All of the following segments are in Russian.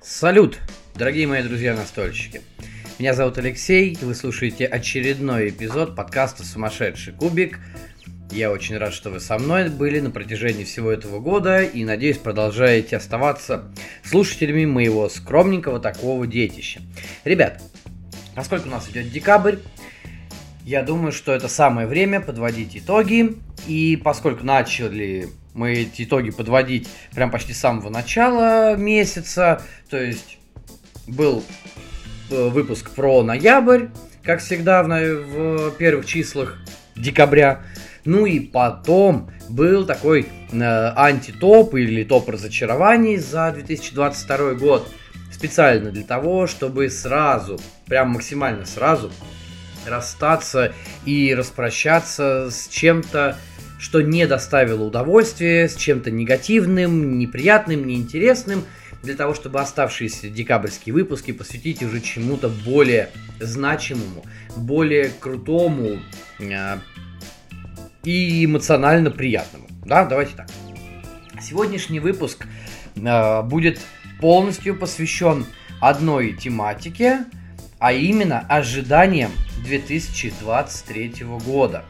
Салют, дорогие мои друзья-настольщики. Меня зовут Алексей, вы слушаете очередной эпизод подкаста «Сумасшедший кубик». Я очень рад, что вы со мной были на протяжении всего этого года и, надеюсь, продолжаете оставаться слушателями моего скромненького такого детища. Ребят, поскольку у нас идет декабрь, я думаю, что это самое время подводить итоги. И поскольку начали мы эти итоги подводить прям почти с самого начала месяца, то есть был э, выпуск про ноябрь, как всегда в, в первых числах декабря. Ну и потом был такой э, антитоп или топ разочарований за 2022 год. Специально для того, чтобы сразу, прям максимально сразу расстаться и распрощаться с чем-то, что не доставило удовольствия, с чем-то негативным, неприятным, неинтересным, для того, чтобы оставшиеся декабрьские выпуски посвятить уже чему-то более значимому, более крутому э, и эмоционально приятному. Да, давайте так. Сегодняшний выпуск э, будет полностью посвящен одной тематике, а именно ожиданиям 2023 года.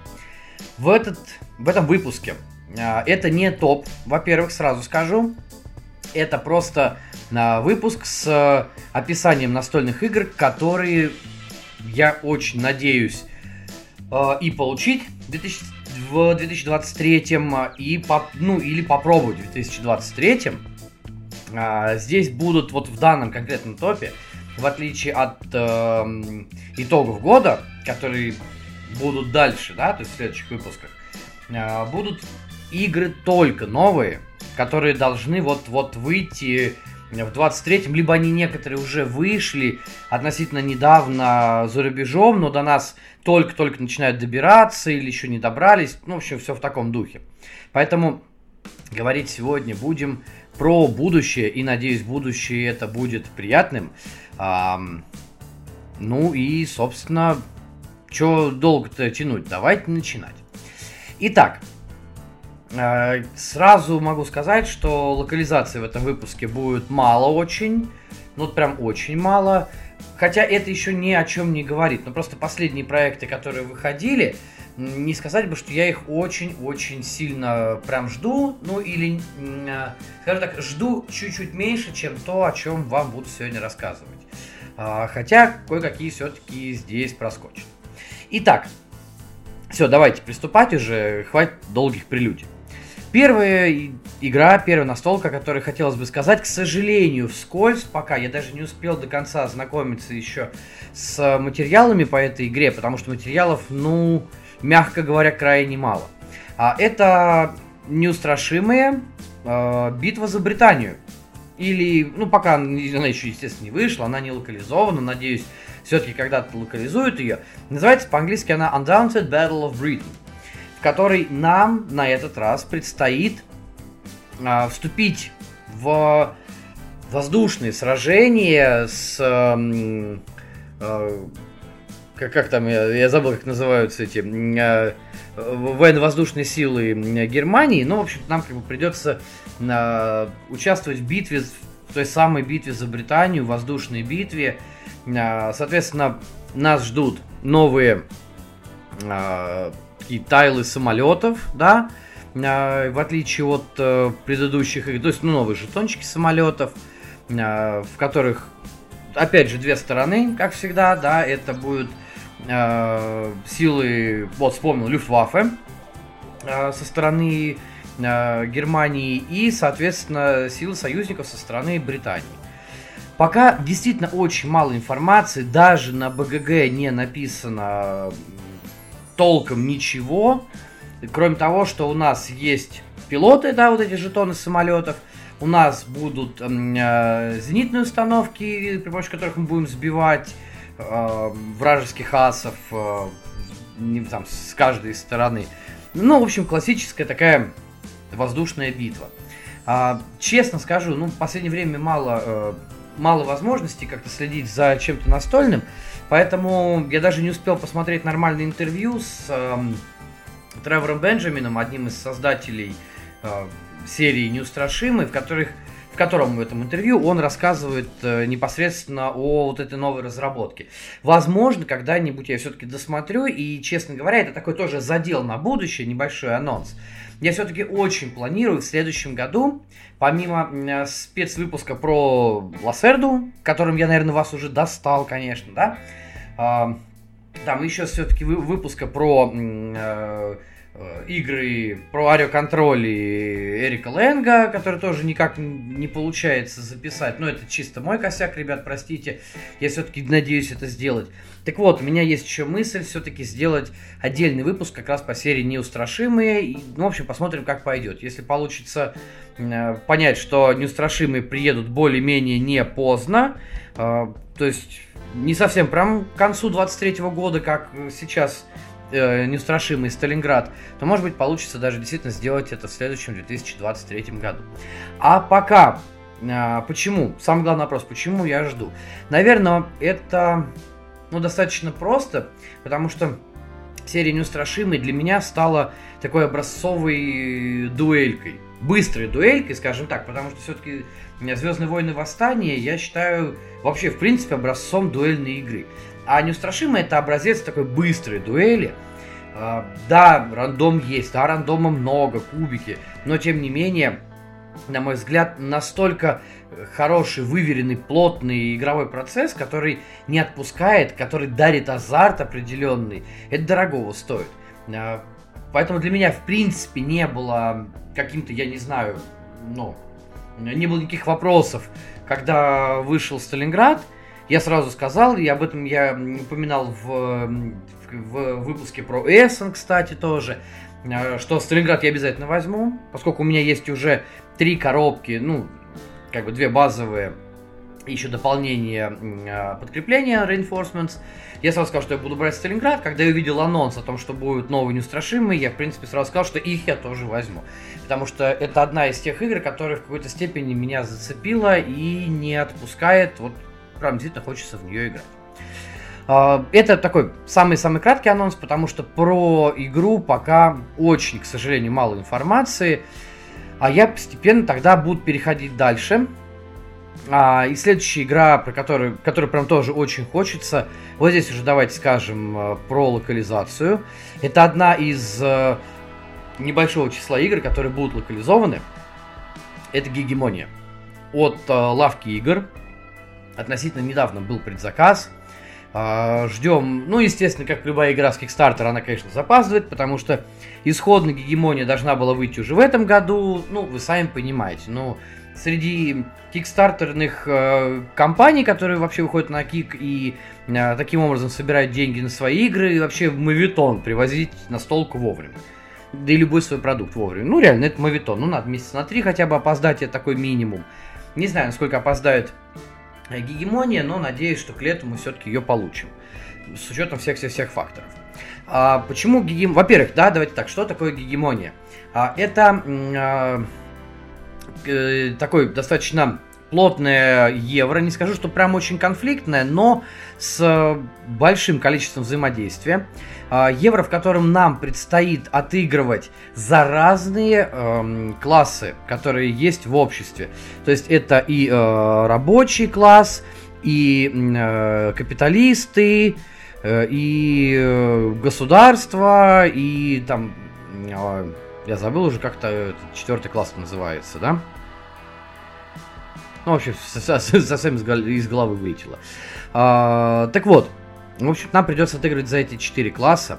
В, этот, в этом выпуске а, это не топ, во-первых, сразу скажу. Это просто а, выпуск с а, описанием настольных игр, которые я очень надеюсь и получить в, 2000, в 2023 и ну или попробовать в 2023. А, здесь будут вот в данном конкретном топе в отличие от итогов года, которые будут дальше, да, то есть в следующих выпусках, будут игры только новые, которые должны вот-вот выйти в 23-м, либо они некоторые уже вышли относительно недавно за рубежом, но до нас только-только начинают добираться или еще не добрались. Ну, в общем, все в таком духе. Поэтому говорить сегодня будем про будущее, и надеюсь, будущее это будет приятным. А, ну и, собственно, что долго-то тянуть? Давайте начинать. Итак, э, сразу могу сказать, что локализации в этом выпуске будет мало очень. Ну, прям очень мало. Хотя это еще ни о чем не говорит. Но просто последние проекты, которые выходили, не сказать бы, что я их очень-очень сильно прям жду. Ну, или, э, скажем так, жду чуть-чуть меньше, чем то, о чем вам буду сегодня рассказывать. А, хотя кое-какие все-таки здесь проскочат. Итак, все, давайте приступать уже, хватит долгих прелюдий. Первая игра, первая настолка, о которой хотелось бы сказать, к сожалению, вскользь, пока я даже не успел до конца ознакомиться еще с материалами по этой игре, потому что материалов, ну, мягко говоря, крайне мало. А это неустрашимая э, битва за Британию. Или, ну, пока она еще, естественно, не вышла, она не локализована, надеюсь, все-таки когда-то локализуют ее. Называется по-английски она Undaunted Battle of Britain, в которой нам на этот раз предстоит а, вступить в воздушные сражения с... А, а, как, как там, я, забыл, как называются эти... А, военно-воздушные силы Германии. Ну, в общем, нам как бы придется э, участвовать в битве, в той самой битве за Британию, воздушной битве. Э, соответственно, нас ждут новые э, тайлы самолетов, да, э, в отличие от э, предыдущих, то есть ну, новые жетончики самолетов, э, в которых, опять же, две стороны, как всегда, да, это будет э, силы, вот вспомнил, Люфтваффе э, со стороны Германии и, соответственно, силы союзников со стороны Британии. Пока действительно очень мало информации, даже на БГГ не написано толком ничего, кроме того, что у нас есть пилоты, да, вот эти жетоны самолетов, у нас будут э, зенитные установки, при помощи которых мы будем сбивать э, вражеских асов э, там, с каждой стороны. Ну, в общем, классическая такая воздушная битва. А, честно скажу, ну, в последнее время мало, э, мало возможностей как-то следить за чем-то настольным, поэтому я даже не успел посмотреть нормальное интервью с э, Тревором Бенджамином, одним из создателей э, серии «Неустрашимый», в которых в котором в этом интервью он рассказывает э, непосредственно о вот этой новой разработке. Возможно, когда-нибудь я все-таки досмотрю, и, честно говоря, это такой тоже задел на будущее, небольшой анонс. Я все-таки очень планирую в следующем году, помимо э, спецвыпуска про Лассерду, которым я, наверное, вас уже достал, конечно, да, э, там еще все-таки вы, выпуска про Э, игры про ариоконтроль и Эрика Лэнга, который тоже никак не получается записать. Но это чисто мой косяк, ребят, простите. Я все-таки надеюсь это сделать. Так вот, у меня есть еще мысль все-таки сделать отдельный выпуск как раз по серии «Неустрашимые». И, ну, в общем, посмотрим, как пойдет. Если получится э, понять, что «Неустрашимые» приедут более-менее не поздно, э, то есть не совсем прям к концу 23 года, как сейчас э, неустрашимый Сталинград, то, может быть, получится даже действительно сделать это в следующем 2023 году. А пока, э, почему? Самый главный вопрос, почему я жду? Наверное, это ну, достаточно просто, потому что серия Неустрашимый для меня стала такой образцовой дуэлькой. Быстрой дуэлькой, скажем так, потому что все-таки Звездные войны Восстания я считаю вообще, в принципе, образцом дуэльной игры. А неустрашимый это образец такой быстрой дуэли. А, да, рандом есть, да, рандома много, кубики, но тем не менее, на мой взгляд, настолько хороший, выверенный, плотный игровой процесс, который не отпускает, который дарит азарт определенный, это дорогого стоит. А, поэтому для меня, в принципе, не было каким-то, я не знаю, ну, не было никаких вопросов, когда вышел Сталинград, я сразу сказал, и об этом я упоминал в, в, выпуске про Эссен, кстати, тоже, э, что Сталинград я обязательно возьму, поскольку у меня есть уже три коробки, ну, как бы две базовые, еще дополнение э, подкрепления Reinforcements. Я сразу сказал, что я буду брать Сталинград. Когда я увидел анонс о том, что будет новый неустрашимый, я, в принципе, сразу сказал, что их я тоже возьму. Потому что это одна из тех игр, которая в какой-то степени меня зацепила и не отпускает вот прям действительно хочется в нее играть. А, это такой самый-самый краткий анонс, потому что про игру пока очень, к сожалению, мало информации. А я постепенно тогда буду переходить дальше. А, и следующая игра, про которую, которую прям тоже очень хочется, вот здесь уже давайте скажем э, про локализацию. Это одна из э, небольшого числа игр, которые будут локализованы. Это Гегемония от э, лавки игр. Относительно недавно был предзаказ. А, ждем, ну, естественно, как любая игра с Kickstarter, она, конечно, запаздывает, потому что исходная гегемония должна была выйти уже в этом году. Ну, вы сами понимаете, ну, среди кикстартерных э, компаний, которые вообще выходят на кик и э, таким образом собирают деньги на свои игры, и вообще мавитон привозить на столку вовремя. Да и любой свой продукт вовремя. Ну, реально, это мавитон. Ну, надо месяца на три хотя бы опоздать, это такой минимум. Не знаю, насколько опоздают гегемония, но надеюсь, что к лету мы все-таки ее получим. С учетом всех-всех-всех факторов. А, почему гегемония? Во-первых, да, давайте так, что такое гегемония? А, это а, э, такой достаточно плотное евро, не скажу, что прям очень конфликтное, но с большим количеством взаимодействия. А, евро, в котором нам предстоит отыгрывать за разные э, классы, которые есть в обществе. То есть это и э, рабочий класс, и э, капиталисты, э, и э, государство, и там... Э, я забыл уже, как-то четвертый класс называется, да? Ну, вообще, совсем из головы вылетело. А, так вот, в общем, нам придется отыгрывать за эти четыре класса.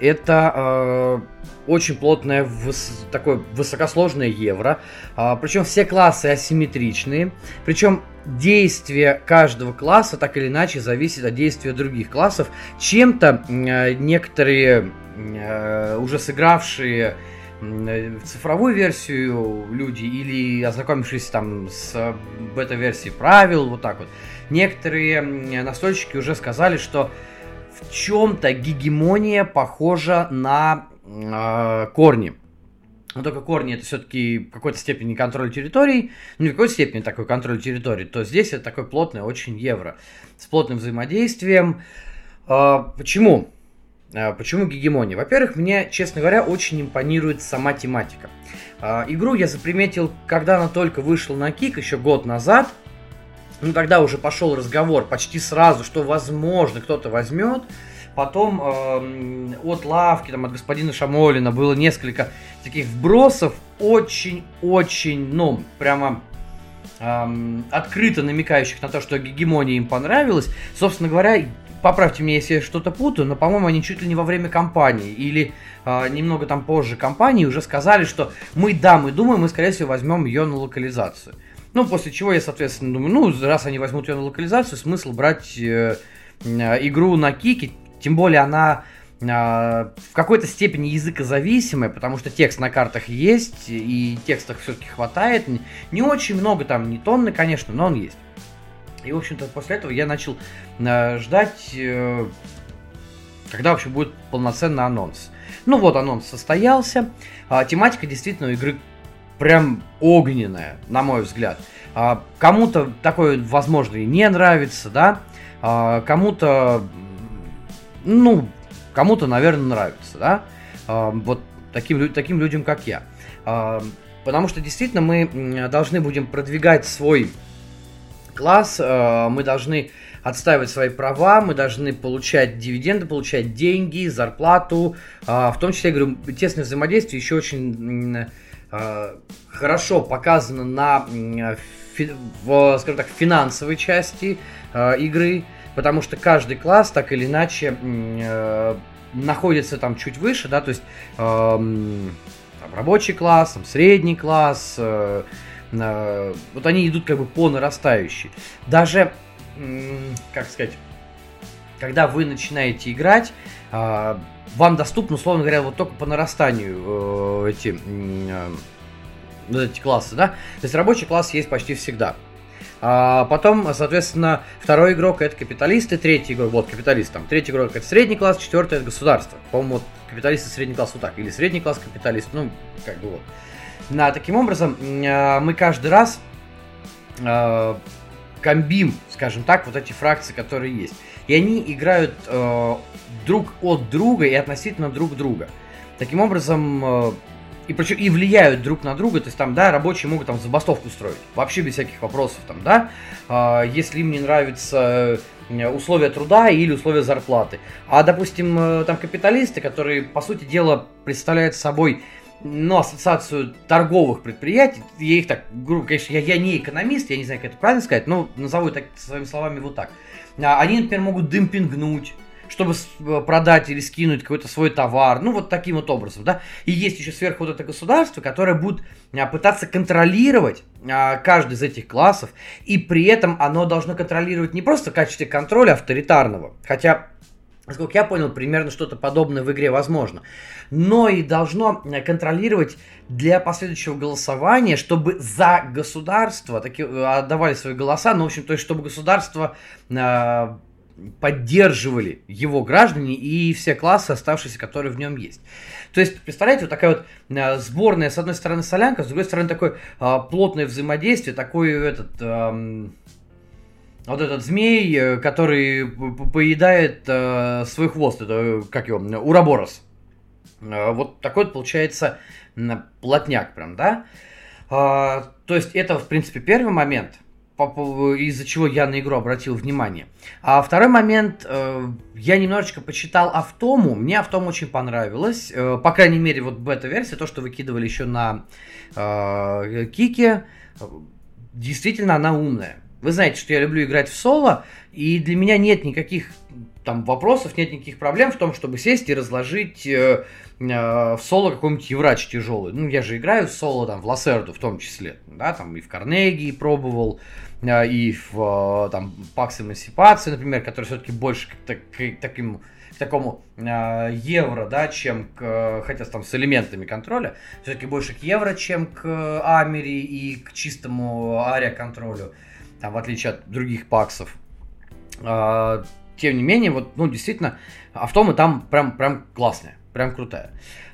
Это э, очень плотное, выс- такое высокосложное евро. Э, причем все классы асимметричные. Причем действие каждого класса так или иначе зависит от действия других классов. Чем-то э, некоторые э, уже сыгравшие цифровую версию люди или ознакомившись там с бета-версией правил, вот так вот. Некоторые настольщики уже сказали, что в чем-то гегемония похожа на э, корни. Но только корни это все-таки в какой-то степени контроль территорий, ну не в какой-то степени такой контроль территорий, то здесь это такой плотный очень евро с плотным взаимодействием. Э, почему? А, почему гегемония? Во-первых, мне, честно говоря, очень импонирует сама тематика. А, игру я заприметил, когда она только вышла на Кик, еще год назад. Ну, тогда уже пошел разговор почти сразу, что, возможно, кто-то возьмет. Потом э, от лавки, там, от господина Шамолина было несколько таких вбросов, очень-очень, ну, прямо эм, открыто намекающих на то, что гегемония им понравилась. Собственно говоря, поправьте меня, если я что-то путаю, но, по-моему, они чуть ли не во время кампании или э, немного там позже кампании уже сказали, что мы, да, мы думаем, мы, скорее всего, возьмем ее на локализацию. Ну, после чего я, соответственно, думаю, ну, раз они возьмут ее на локализацию, смысл брать э, э, игру на кике, тем более она э, в какой-то степени языкозависимая, потому что текст на картах есть, и текстах все-таки хватает. Не очень много там, не тонны, конечно, но он есть. И, в общем-то, после этого я начал э, ждать, э, когда вообще будет полноценный анонс. Ну вот, анонс состоялся. А, тематика действительно игры прям огненная, на мой взгляд. А, кому-то такое, возможно, и не нравится, да. А, кому-то, ну, кому-то, наверное, нравится, да. А, вот таким, таким людям, как я. А, потому что действительно мы должны будем продвигать свой класс, э, мы должны отстаивать свои права, мы должны получать дивиденды, получать деньги, зарплату. Э, в том числе, я говорю, тесное взаимодействие еще очень э, хорошо показано на, в, скажем так, финансовой части игры, потому что каждый класс так или иначе находится там чуть выше, да, то есть там, рабочий класс, там, средний класс, вот они идут как бы по нарастающей. Даже, как сказать, когда вы начинаете играть, а, вам доступны, условно говоря, вот только по нарастанию э, эти, э, вот эти классы, да? То есть рабочий класс есть почти всегда. А потом, соответственно, второй игрок это капиталисты, третий игрок, вот капиталист там, третий игрок это средний класс, четвертый это государство. По-моему, вот капиталисты средний класс вот так, или средний класс капиталист, ну, как бы вот. На, таким образом, э, мы каждый раз э, комбим, скажем так, вот эти фракции, которые есть. И они играют э, друг от друга и относительно друг друга. Таким образом, и причем и влияют друг на друга, то есть там, да, рабочие могут там забастовку строить, вообще без всяких вопросов, там, да, если им не нравятся условия труда или условия зарплаты. А, допустим, э, там капиталисты, которые, по сути дела, представляют собой ну, ассоциацию торговых предприятий, я их так, грубо, конечно, я, я не экономист, я не знаю, как это правильно сказать, но назову так своими словами вот так. А, они, например, могут демпингнуть, чтобы э, продать или скинуть какой-то свой товар, ну, вот таким вот образом, да. И есть еще сверху вот это государство, которое будет а, пытаться контролировать а, каждый из этих классов, и при этом оно должно контролировать не просто в качестве контроля авторитарного, хотя Насколько я понял, примерно что-то подобное в игре возможно. Но и должно э, контролировать для последующего голосования, чтобы за государство таки, э, отдавали свои голоса, ну, в общем, то есть, чтобы государство э, поддерживали его граждане и все классы, оставшиеся, которые в нем есть. То есть, представляете, вот такая вот э, сборная, с одной стороны, солянка, с другой стороны, такое э, плотное взаимодействие, такой этот... Э, вот этот змей, э, который поедает э, свой хвост, это как его, уроборос. Э, вот такой вот получается плотняк прям, да? Э, то есть это, в принципе, первый момент, из-за чего я на игру обратил внимание. А второй момент, э, я немножечко почитал Автому, мне Автом очень понравилось, э, по крайней мере, вот бета-версия, то, что выкидывали еще на э, Кике, действительно она умная. Вы знаете, что я люблю играть в соло, и для меня нет никаких там вопросов, нет никаких проблем в том, чтобы сесть и разложить э, э, в соло какой-нибудь еврач тяжелый. Ну, я же играю в соло там в Лассерду в том числе, да, там и в Карнеги пробовал, э, и в э, там Пакс Эмансипации, например, который все-таки больше к, так, к таким к такому э, евро, да, чем к, хотя там с элементами контроля, все-таки больше к евро, чем к Амери и к чистому ария контролю в отличие от других паксов. А, тем не менее, вот, ну, действительно, автомы там прям, прям классные, прям крутая.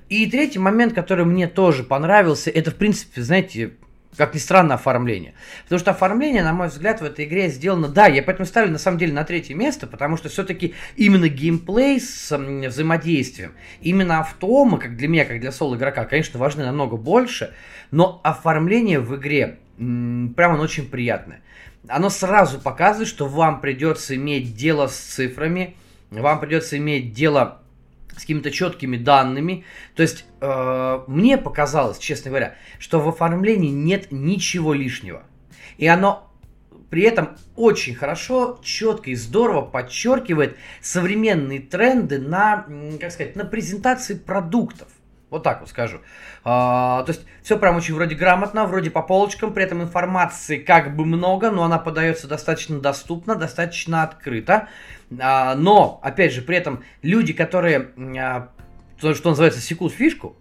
И третий момент, который мне тоже понравился, это, в принципе, знаете, как ни странно, оформление. Потому что оформление, на мой взгляд, в этой игре сделано... Да, я поэтому ставлю, на самом деле, на третье место, потому что все-таки именно геймплей с взаимодействием, именно автомы, как для меня, как для соло-игрока, конечно, важны намного больше, но оформление в игре прямо оно очень приятное. Оно сразу показывает, что вам придется иметь дело с цифрами, вам придется иметь дело с какими-то четкими данными. То есть э, мне показалось, честно говоря, что в оформлении нет ничего лишнего. И оно при этом очень хорошо, четко и здорово подчеркивает современные тренды на, как сказать, на презентации продуктов. Вот так вот скажу. А, то есть все прям очень вроде грамотно, вроде по полочкам, при этом информации как бы много, но она подается достаточно доступно, достаточно открыто. А, но, опять же, при этом люди, которые, а, то, что называется, секут фишку,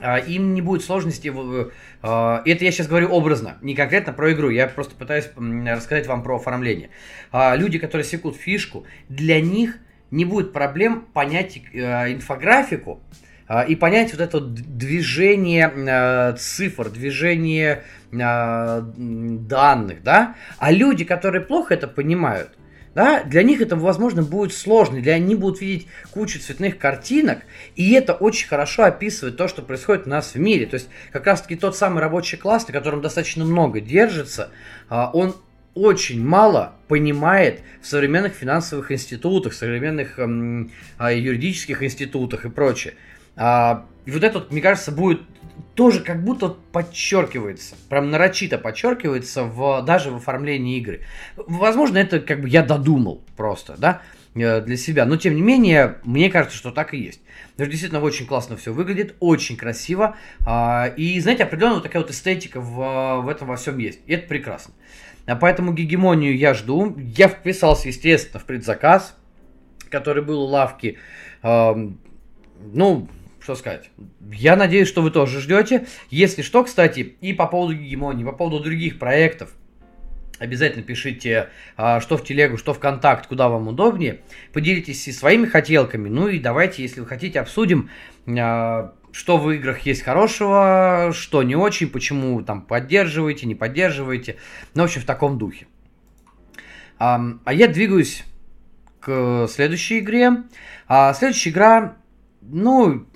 а, им не будет сложности. Это я сейчас говорю образно, не конкретно про игру. Я просто пытаюсь рассказать вам про оформление. Люди, которые секут фишку, для них не будет проблем понять инфографику и понять вот это движение цифр, движение данных, да. А люди, которые плохо это понимают, да, для них это, возможно, будет сложно, для они будут видеть кучу цветных картинок, и это очень хорошо описывает то, что происходит у нас в мире. То есть, как раз-таки тот самый рабочий класс, на котором достаточно много держится, а, он очень мало понимает в современных финансовых институтах, современных а, юридических институтах и прочее. А, и вот это, мне кажется, будет тоже как будто подчеркивается, прям нарочито подчеркивается в, даже в оформлении игры. Возможно, это как бы я додумал просто, да, э, для себя. Но тем не менее, мне кажется, что так и есть. Действительно очень классно все выглядит, очень красиво. А, и, знаете, определенно вот такая вот эстетика в, в этом во всем есть. И это прекрасно. А поэтому гегемонию я жду. Я вписался, естественно, в предзаказ, который был у лавки. Ну, что сказать. Я надеюсь, что вы тоже ждете. Если что, кстати, и по поводу гегемонии, по поводу других проектов, Обязательно пишите, а, что в телегу, что в контакт, куда вам удобнее. Поделитесь и своими хотелками. Ну и давайте, если вы хотите, обсудим, а, что в играх есть хорошего, что не очень, почему там поддерживаете, не поддерживаете. Ну, в общем, в таком духе. А я двигаюсь к следующей игре. Следующая игра, ну,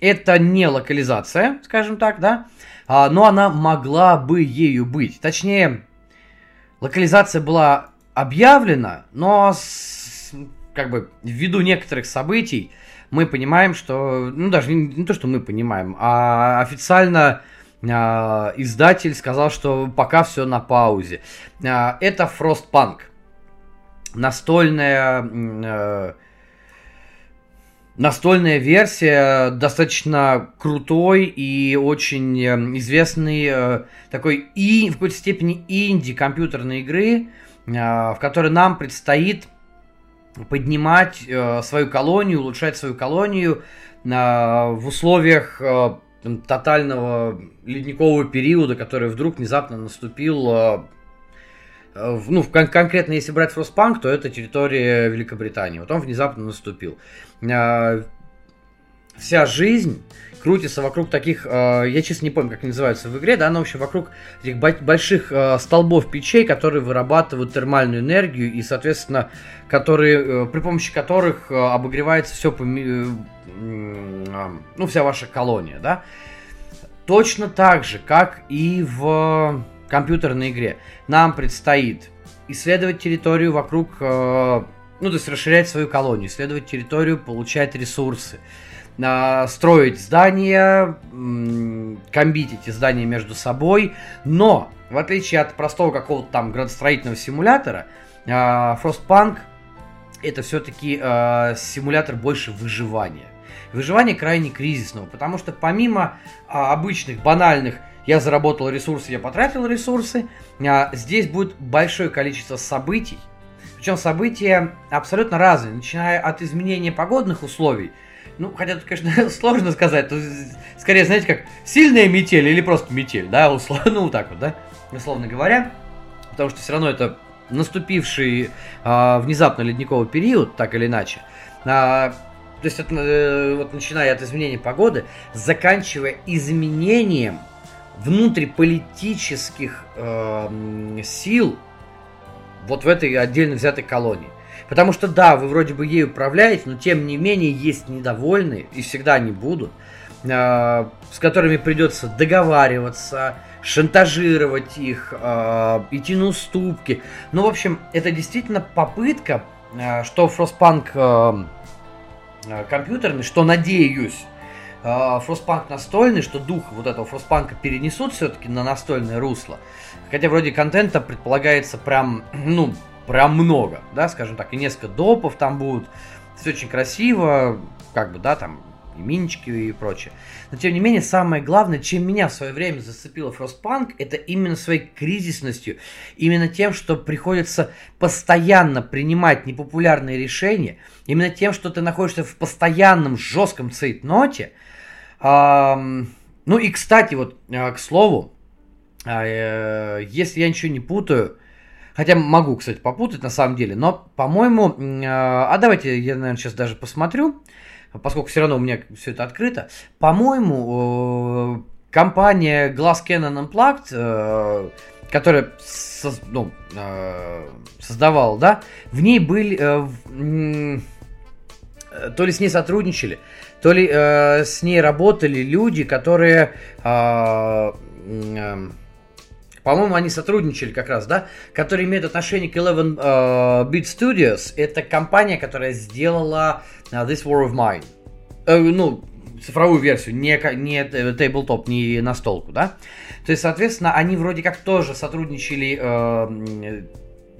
это не локализация, скажем так, да, а, но она могла бы ею быть. Точнее, локализация была объявлена, но с, как бы ввиду некоторых событий мы понимаем, что, ну даже не, не то, что мы понимаем, а официально а, издатель сказал, что пока все на паузе. А, это Frostpunk. Настольная а, настольная версия достаточно крутой и очень э, известный э, такой и в какой-то степени инди компьютерной игры, э, в которой нам предстоит поднимать свою колонию, улучшать свою колонию в условиях тотального ледникового периода, который вдруг внезапно наступил ну, кон- конкретно если брать Frostpunk, то это территория Великобритании. Вот он внезапно наступил. А, вся жизнь крутится вокруг таких, а, я честно не помню, как они называются в игре, да, но в общем вокруг этих больших столбов печей, которые вырабатывают термальную энергию и, соответственно, которые, э, при помощи которых обогревается все, ну, вся ваша колония, да. Точно так же, как и в компьютерной игре. Нам предстоит исследовать территорию вокруг ну, то есть расширять свою колонию, исследовать территорию, получать ресурсы, строить здания, комбить эти здания между собой. Но, в отличие от простого какого-то там градостроительного симулятора, а, Frostpunk это все-таки а, симулятор больше выживания. Выживание крайне кризисного, потому что помимо а, обычных банальных я заработал ресурсы, я потратил ресурсы, здесь будет большое количество событий, причем события абсолютно разные, начиная от изменения погодных условий. Ну, хотя тут, конечно, сложно сказать. Скорее, знаете, как сильная метель или просто метель, да, условно, ну, так вот, да, условно говоря. Потому что все равно это наступивший э, внезапно ледниковый период, так или иначе. А, то есть, это, э, вот начиная от изменения погоды, заканчивая изменением внутриполитических э, сил вот в этой отдельно взятой колонии. Потому что да, вы вроде бы ей управляете, но тем не менее есть недовольные, и всегда они будут, э, с которыми придется договариваться, шантажировать их, э, идти на уступки. Ну, в общем, это действительно попытка, э, что Frostpunk э, э, компьютерный, что надеюсь, Frostpunk настольный, что дух вот этого Frostpunk перенесут все-таки на настольное русло. Хотя вроде контента предполагается прям, ну, прям много, да, скажем так, и несколько допов там будут. Все очень красиво, как бы, да, там и минички и прочее. Но тем не менее, самое главное, чем меня в свое время зацепило Frostpunk, это именно своей кризисностью, именно тем, что приходится постоянно принимать непопулярные решения, именно тем, что ты находишься в постоянном жестком цейтноте. Ну и, кстати, вот, а, к слову, а, э, если я ничего не путаю, Хотя могу, кстати, попутать на самом деле. Но, по-моему... А давайте я, наверное, сейчас даже посмотрю поскольку все равно у меня все это открыто, по-моему, компания Glass Cannon Unplugged, э, которая соз, ну, э, создавала, да, в ней были, э, то ли с ней сотрудничали, то ли с ней работали люди, которые по-моему, они сотрудничали как раз, да, которые имеют отношение к Eleven uh, Bit Studios. Это компания, которая сделала uh, This War of Mine. Uh, ну, цифровую версию, не, не тейблтоп, не настолку, да. То есть, соответственно, они вроде как тоже сотрудничали, э,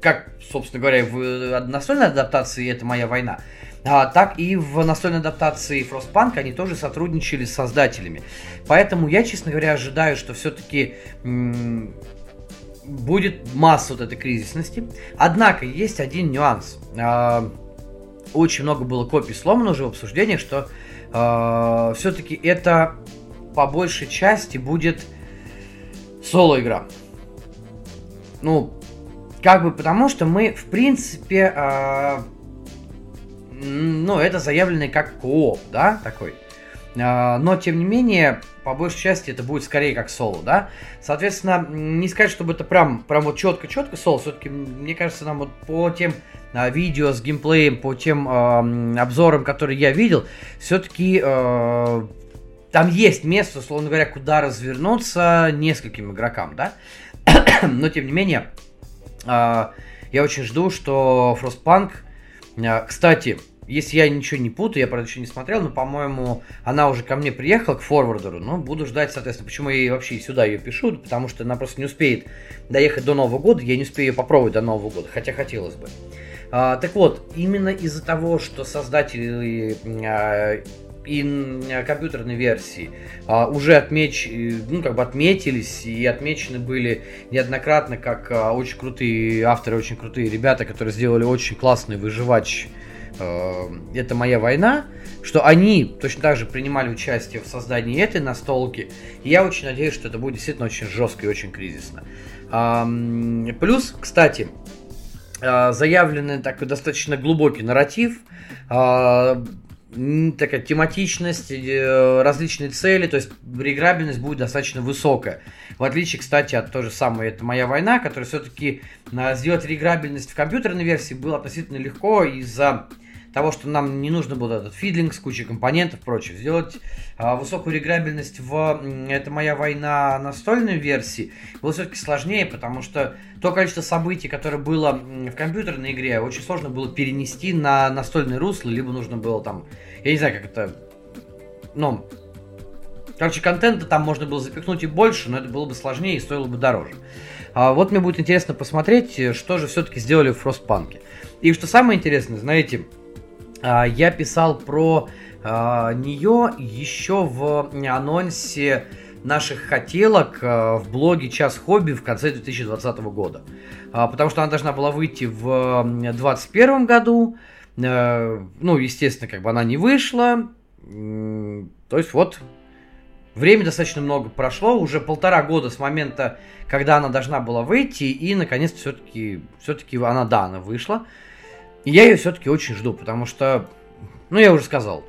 как, собственно говоря, в настольной адаптации «Это моя война», а, так и в настольной адаптации Frostpunk они тоже сотрудничали с создателями. Поэтому я, честно говоря, ожидаю, что все-таки будет масса вот этой кризисности. Однако есть один нюанс. А, очень много было копий сломано уже в обсуждениях, что а, все-таки это по большей части будет соло-игра. Ну, как бы потому, что мы, в принципе, э, ну, это заявленный как кооп, да, такой. Э, но, тем не менее, по большей части это будет скорее как соло, да. Соответственно, не сказать, чтобы это прям, прям вот четко-четко соло, все-таки, мне кажется, нам вот по тем э, видео с геймплеем, по тем э, обзорам, которые я видел, все-таки э, там есть место, условно говоря, куда развернуться нескольким игрокам, да. Но, тем не менее, э, я очень жду, что Frostpunk, э, кстати, если я ничего не путаю, я, правда, еще не смотрел, но, по-моему, она уже ко мне приехала, к форвардеру. Ну, буду ждать, соответственно, почему я ей вообще сюда ее пишу, потому что она просто не успеет доехать до Нового года, я не успею ее попробовать до Нового года, хотя хотелось бы. А, так вот, именно из-за того, что создатели а, и компьютерной версии а, уже отмеч, ну, как бы отметились и отмечены были неоднократно как а, очень крутые авторы, очень крутые ребята, которые сделали очень классный выживач Э, это моя война, что они точно так же принимали участие в создании этой настолки. И я очень надеюсь, что это будет действительно очень жестко и очень кризисно. Плюс, кстати, э, заявленный такой достаточно глубокий нарратив, э, такая тематичность, различные цели, то есть реиграбельность будет достаточно высокая. В отличие, кстати, от той же самой «Это моя война», которая все-таки сделать реиграбельность в компьютерной версии было относительно легко из-за того, что нам не нужно было этот фидлинг с кучей компонентов и прочее. Сделать а, высокую реграбельность в «Это моя война» настольной версии было все-таки сложнее, потому что то количество событий, которое было в компьютерной игре, очень сложно было перенести на настольный русло, либо нужно было там, я не знаю, как это, ну, короче, контента там можно было запихнуть и больше, но это было бы сложнее и стоило бы дороже. А вот мне будет интересно посмотреть, что же все-таки сделали в Frostpunk. И что самое интересное, знаете, я писал про а, нее еще в анонсе наших хотелок а, в блоге «Час хобби» в конце 2020 года. Потому что она должна была выйти в 2021 году. Ну, естественно, как бы она не вышла. То есть вот Время достаточно много прошло, уже полтора года с момента, когда она должна была выйти, и наконец-то все-таки, все-таки она, да, она вышла. И я ее все-таки очень жду, потому что, ну, я уже сказал,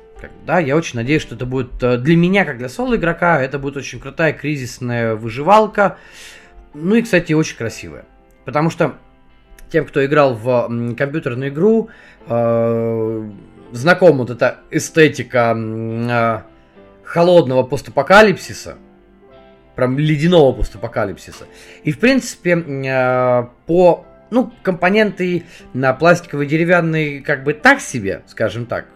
да, я очень надеюсь, что это будет э, для меня, как для соло-игрока, это будет очень крутая кризисная выживалка. Ну и, кстати, очень красивая. Потому что тем, кто играл в компьютерную игру, э, знакома вот эта эстетика э, холодного постапокалипсиса, прям ледяного постапокалипсиса. И, в принципе, по ну, компоненты на пластиковые, деревянные, как бы так себе, скажем так.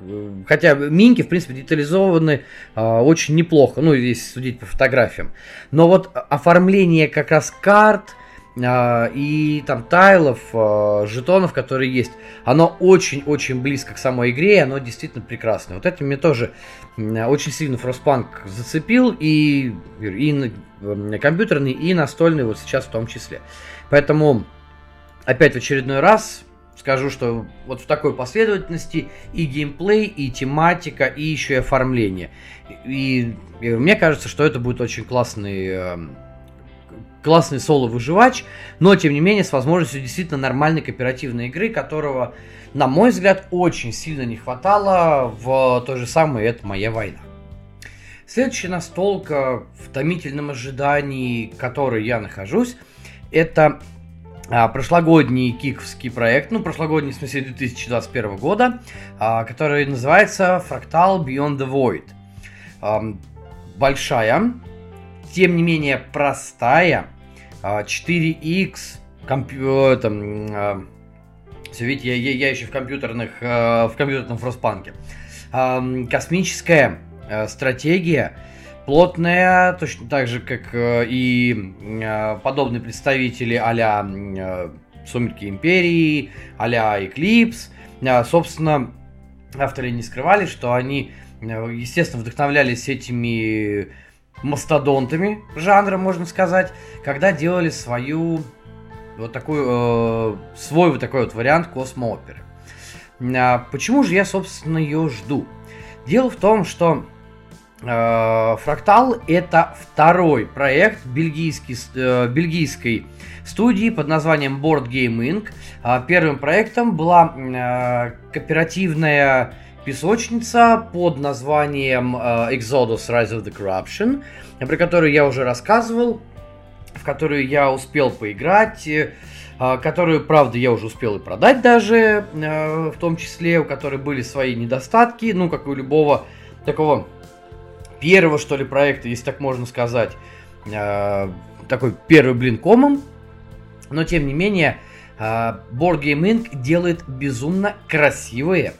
Хотя минки, в принципе, детализованы э, очень неплохо, ну, если судить по фотографиям. Но вот оформление как раз карт э, и там тайлов, э, жетонов, которые есть, оно очень-очень близко к самой игре, и оно действительно прекрасное. Вот это мне тоже очень сильно Frostpunk зацепил, и, и компьютерный, и настольный вот сейчас в том числе. Поэтому опять в очередной раз скажу, что вот в такой последовательности и геймплей, и тематика, и еще и оформление. И, и мне кажется, что это будет очень классный, э, классный соло-выживач, но тем не менее с возможностью действительно нормальной кооперативной игры, которого, на мой взгляд, очень сильно не хватало в той же самой «Это моя война». Следующая настолка в томительном ожидании, которой я нахожусь, это а, прошлогодний киковский проект, ну, прошлогодний, в смысле, 2021 года, а, который называется Fractal Beyond the Void. Большая, тем не менее простая, 4X, компью... там, все, видите, я, я, я еще в компьютерных, в компьютерном фростпанке. Космическая стратегия, плотная, точно так же, как э, и э, подобные представители а-ля э, Сумерки Империи, а-ля Эклипс. Собственно, авторы не скрывали, что они, естественно, вдохновлялись этими мастодонтами жанра, можно сказать, когда делали свою вот такую, свой вот такой вот вариант космооперы. Почему же я, собственно, ее жду? Дело в том, что Э, Фрактал это второй проект бельгийский, э, бельгийской студии под названием Board Game Inc. А первым проектом была э, кооперативная песочница под названием Exodus Rise of the Corruption, про которую я уже рассказывал, в которую я успел поиграть, которую, правда, я уже успел и продать даже, в том числе, у которой были свои недостатки, ну, как у любого такого первого, что ли, проекта, если так можно сказать. Э, такой первый блин комом. Но, тем не менее, э, Board Game Inc. делает безумно красивые,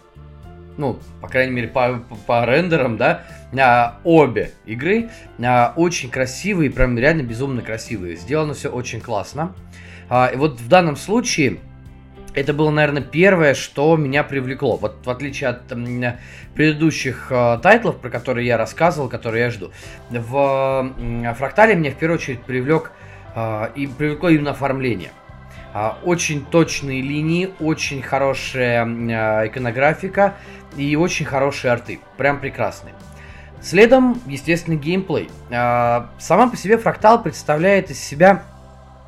ну, по крайней мере, по, по, по рендерам, да, э, обе игры э, очень красивые, прям реально безумно красивые. Сделано все очень классно. И вот в данном случае это было, наверное, первое, что меня привлекло. Вот в отличие от там, предыдущих э, тайтлов, про которые я рассказывал, которые я жду, в э, Фрактале меня в первую очередь привлек э, и привлекло именно оформление. Э, очень точные линии, очень хорошая э, иконографика и очень хорошие арты. Прям прекрасные. Следом, естественно, геймплей. Э, сама по себе Фрактал представляет из себя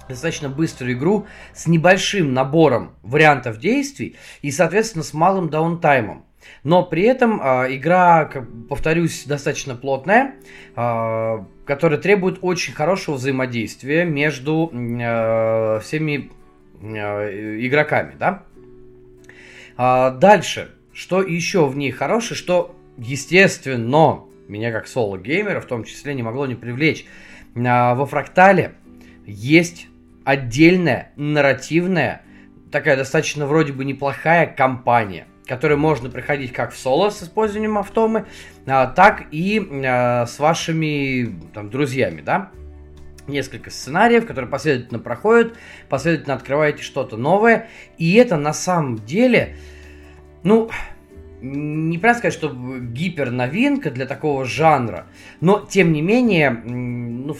достаточно быструю игру с небольшим набором вариантов действий и, соответственно, с малым даунтаймом. Но при этом э, игра, как, повторюсь, достаточно плотная, э, которая требует очень хорошего взаимодействия между э, всеми э, игроками, да. А, дальше, что еще в ней хорошее, что, естественно, меня как соло-геймера в том числе не могло не привлечь. А, во фрактале есть отдельная, нарративная, такая достаточно вроде бы неплохая компания, которой можно проходить как в соло с использованием автомы, а, так и а, с вашими там, друзьями, да? Несколько сценариев, которые последовательно проходят, последовательно открываете что-то новое, и это на самом деле, ну, не правильно сказать, что гипер новинка для такого жанра, но тем не менее, ну,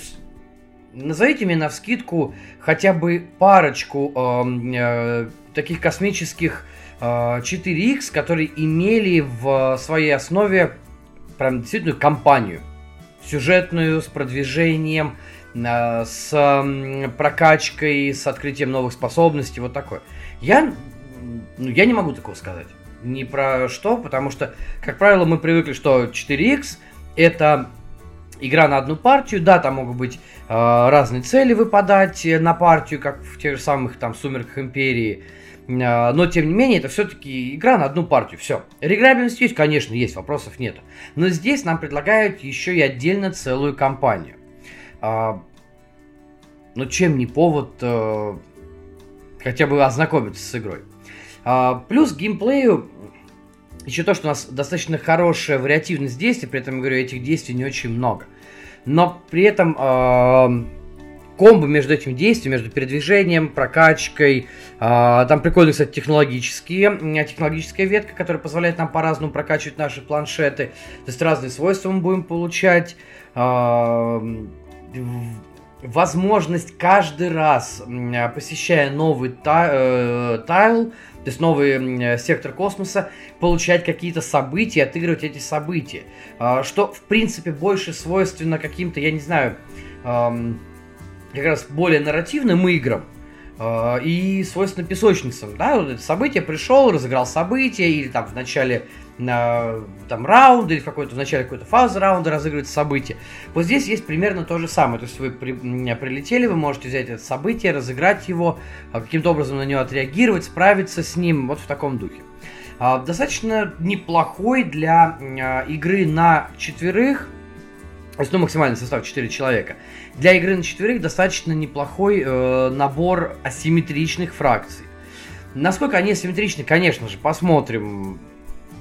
Назовите мне на вскидку хотя бы парочку э, э, таких космических э, 4X, которые имели в своей основе прям действительно компанию. Сюжетную, с продвижением, э, с э, прокачкой, с открытием новых способностей, вот такое. Я, ну, я не могу такого сказать. ни про что, потому что, как правило, мы привыкли, что 4X это игра на одну партию, да, там могут быть э, разные цели выпадать на партию, как в тех же самых там Сумерках Империи, э, но тем не менее это все-таки игра на одну партию, все. Реграбельность есть, конечно, есть, вопросов нету. Но здесь нам предлагают еще и отдельно целую кампанию. Э, но чем не повод э, хотя бы ознакомиться с игрой. Э, плюс геймплею еще то, что у нас достаточно хорошая вариативность действий, при этом, говорю, этих действий не очень много. Но при этом э, комбо между этим действием, между передвижением, прокачкой, э, там прикольно, кстати, технологические, технологическая ветка, которая позволяет нам по-разному прокачивать наши планшеты. То есть разные свойства мы будем получать. Э, возможность каждый раз, посещая новый та, э, тайл, то есть новый сектор космоса, получать какие-то события, отыгрывать эти события. А, что, в принципе, больше свойственно каким-то, я не знаю, как раз более нарративным играм, а, и свойственно песочницам, да, вот событие пришел, разыграл событие, или там в начале на, там раунда, или в, какой-то, в начале какой-то фазы раунда разыгрывается событие. Вот здесь есть примерно то же самое, то есть вы при, прилетели, вы можете взять это событие, разыграть его, а, каким-то образом на него отреагировать, справиться с ним, вот в таком духе. А, достаточно неплохой для игры на четверых, то есть, ну, максимальный состав 4 человека. Для игры на четверых достаточно неплохой э, набор асимметричных фракций. Насколько они асимметричны, конечно же, посмотрим,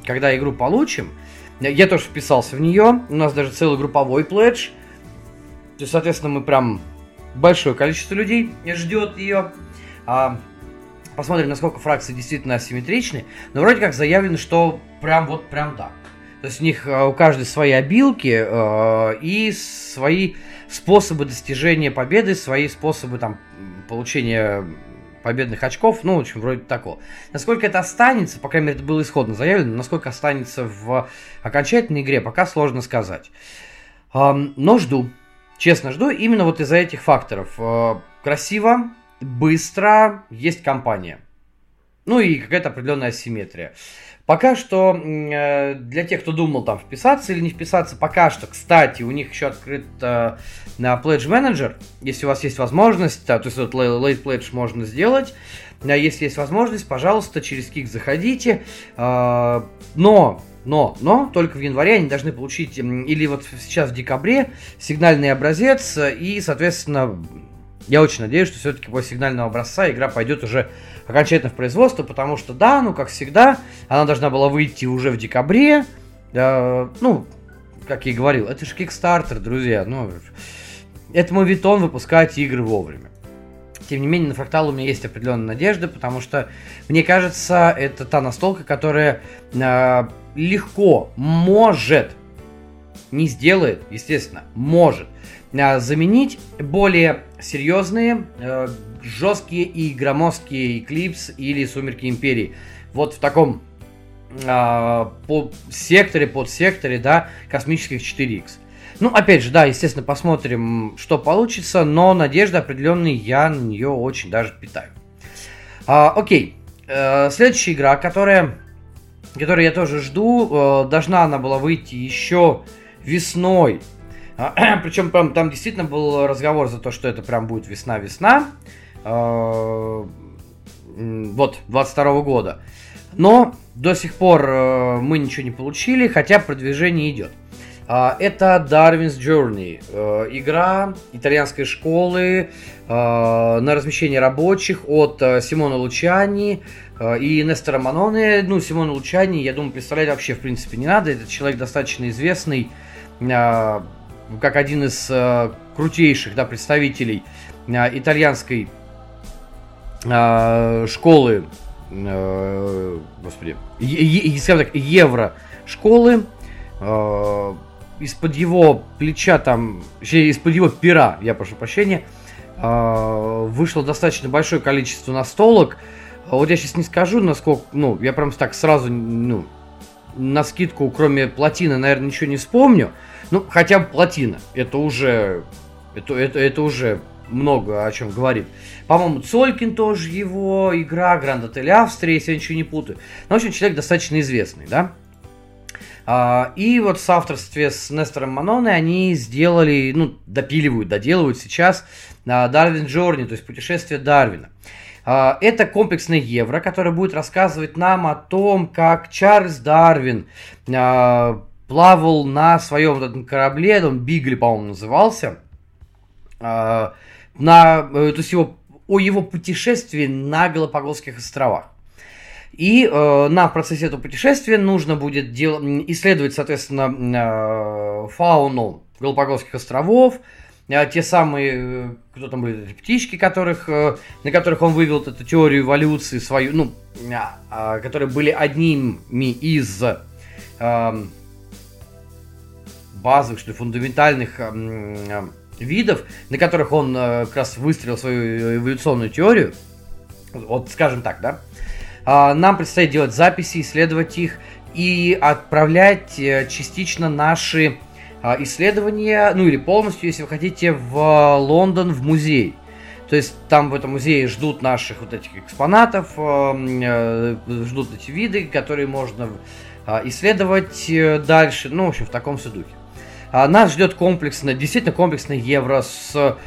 когда игру получим. Я тоже вписался в нее. У нас даже целый групповой пледж. То есть, соответственно, мы прям большое количество людей ждет ее. А, посмотрим, насколько фракции действительно асимметричны. Но вроде как заявлено, что прям вот прям да. То есть у них э, у каждой свои обилки э, и свои способы достижения победы, свои способы там получения победных очков, ну, в общем, вроде такого. Насколько это останется, по крайней мере, это было исходно заявлено, насколько останется в окончательной игре, пока сложно сказать. Но жду, честно жду, именно вот из-за этих факторов. Э, красиво, быстро, есть компания. Ну и какая-то определенная асимметрия. Пока что э, для тех, кто думал там вписаться или не вписаться, пока что, кстати, у них еще открыт э, на Pledge Manager, если у вас есть возможность, то есть вот Late Pledge можно сделать, если есть возможность, пожалуйста, через Кик заходите, э, но но, но только в январе они должны получить, или вот сейчас в декабре, сигнальный образец, и, соответственно, я очень надеюсь, что все-таки по сигнального образца игра пойдет уже окончательно в производство, потому что, да, ну, как всегда, она должна была выйти уже в декабре. Ну, как я и говорил, это же Kickstarter, друзья. Ну, это мовитон выпускать игры вовремя. Тем не менее, на фрактал у меня есть определенная надежда, потому что, мне кажется, это та настолка, которая э, легко может, не сделает, естественно, может э, заменить более серьезные э, жесткие и громоздкие Эклипс или Сумерки Империи. Вот в таком э, по секторе, под секторе, да, космических 4X. Ну, опять же, да, естественно, посмотрим, что получится, но надежды определенные я на нее очень даже питаю. А, окей, э, следующая игра, которая, которую я тоже жду, э, должна она была выйти еще весной. А, причем прям, там действительно был разговор за то, что это прям будет весна-весна. Э, вот, 22 года. Но до сих пор э, мы ничего не получили, хотя продвижение идет. А, это Darwin's Journey. Э, игра итальянской школы на размещение рабочих от Симона Лучани и Нестора Маноне. Ну, Симона Лучани, я думаю, представлять вообще в принципе не надо. Этот человек достаточно известный, как один из крутейших да, представителей итальянской э, школы, э, господи, скажем так, евро школы, э, из-под его плеча там, из-под его пера, я прошу прощения, э, вышло достаточно большое количество настолок. Вот я сейчас не скажу, насколько, ну, я прям так сразу, ну, на скидку, кроме плотины, наверное, ничего не вспомню. Ну, хотя бы плотина. Это уже, это, это, это уже много о чем говорит. По-моему, Цолькин тоже его игра, Гранд Отель Австрия, если я ничего не путаю. Ну, в общем, человек достаточно известный, да. А, и вот в соавторстве с Нестором Маноной они сделали, ну, допиливают, доделывают сейчас Дарвин Джорни, то есть путешествие Дарвина. А, это комплексный евро, который будет рассказывать нам о том, как Чарльз Дарвин а, плавал на своем корабле, он Бигли, по-моему, назывался, на, э, то есть его, о его путешествии на Галапагосских островах. И э, нам процессе этого путешествия нужно будет дел... исследовать, соответственно, э, фауну Галапагосских островов, э, те самые, э, кто там были, птички, которых, э, на которых он вывел эту теорию эволюции свою, ну, э, э, которые были одними из э, базовых, что ли, фундаментальных э, э, видов, на которых он э, как раз выстроил свою эволюционную теорию. Вот, скажем так, да. А, нам предстоит делать записи, исследовать их и отправлять э, частично наши а, исследования, ну или полностью, если вы хотите, в Лондон, в музей. То есть там в этом музее ждут наших вот этих экспонатов, э, э, ждут эти виды, которые можно а, исследовать дальше, ну, в общем, в таком же духе. Нас ждет комплексный, действительно комплексный евро с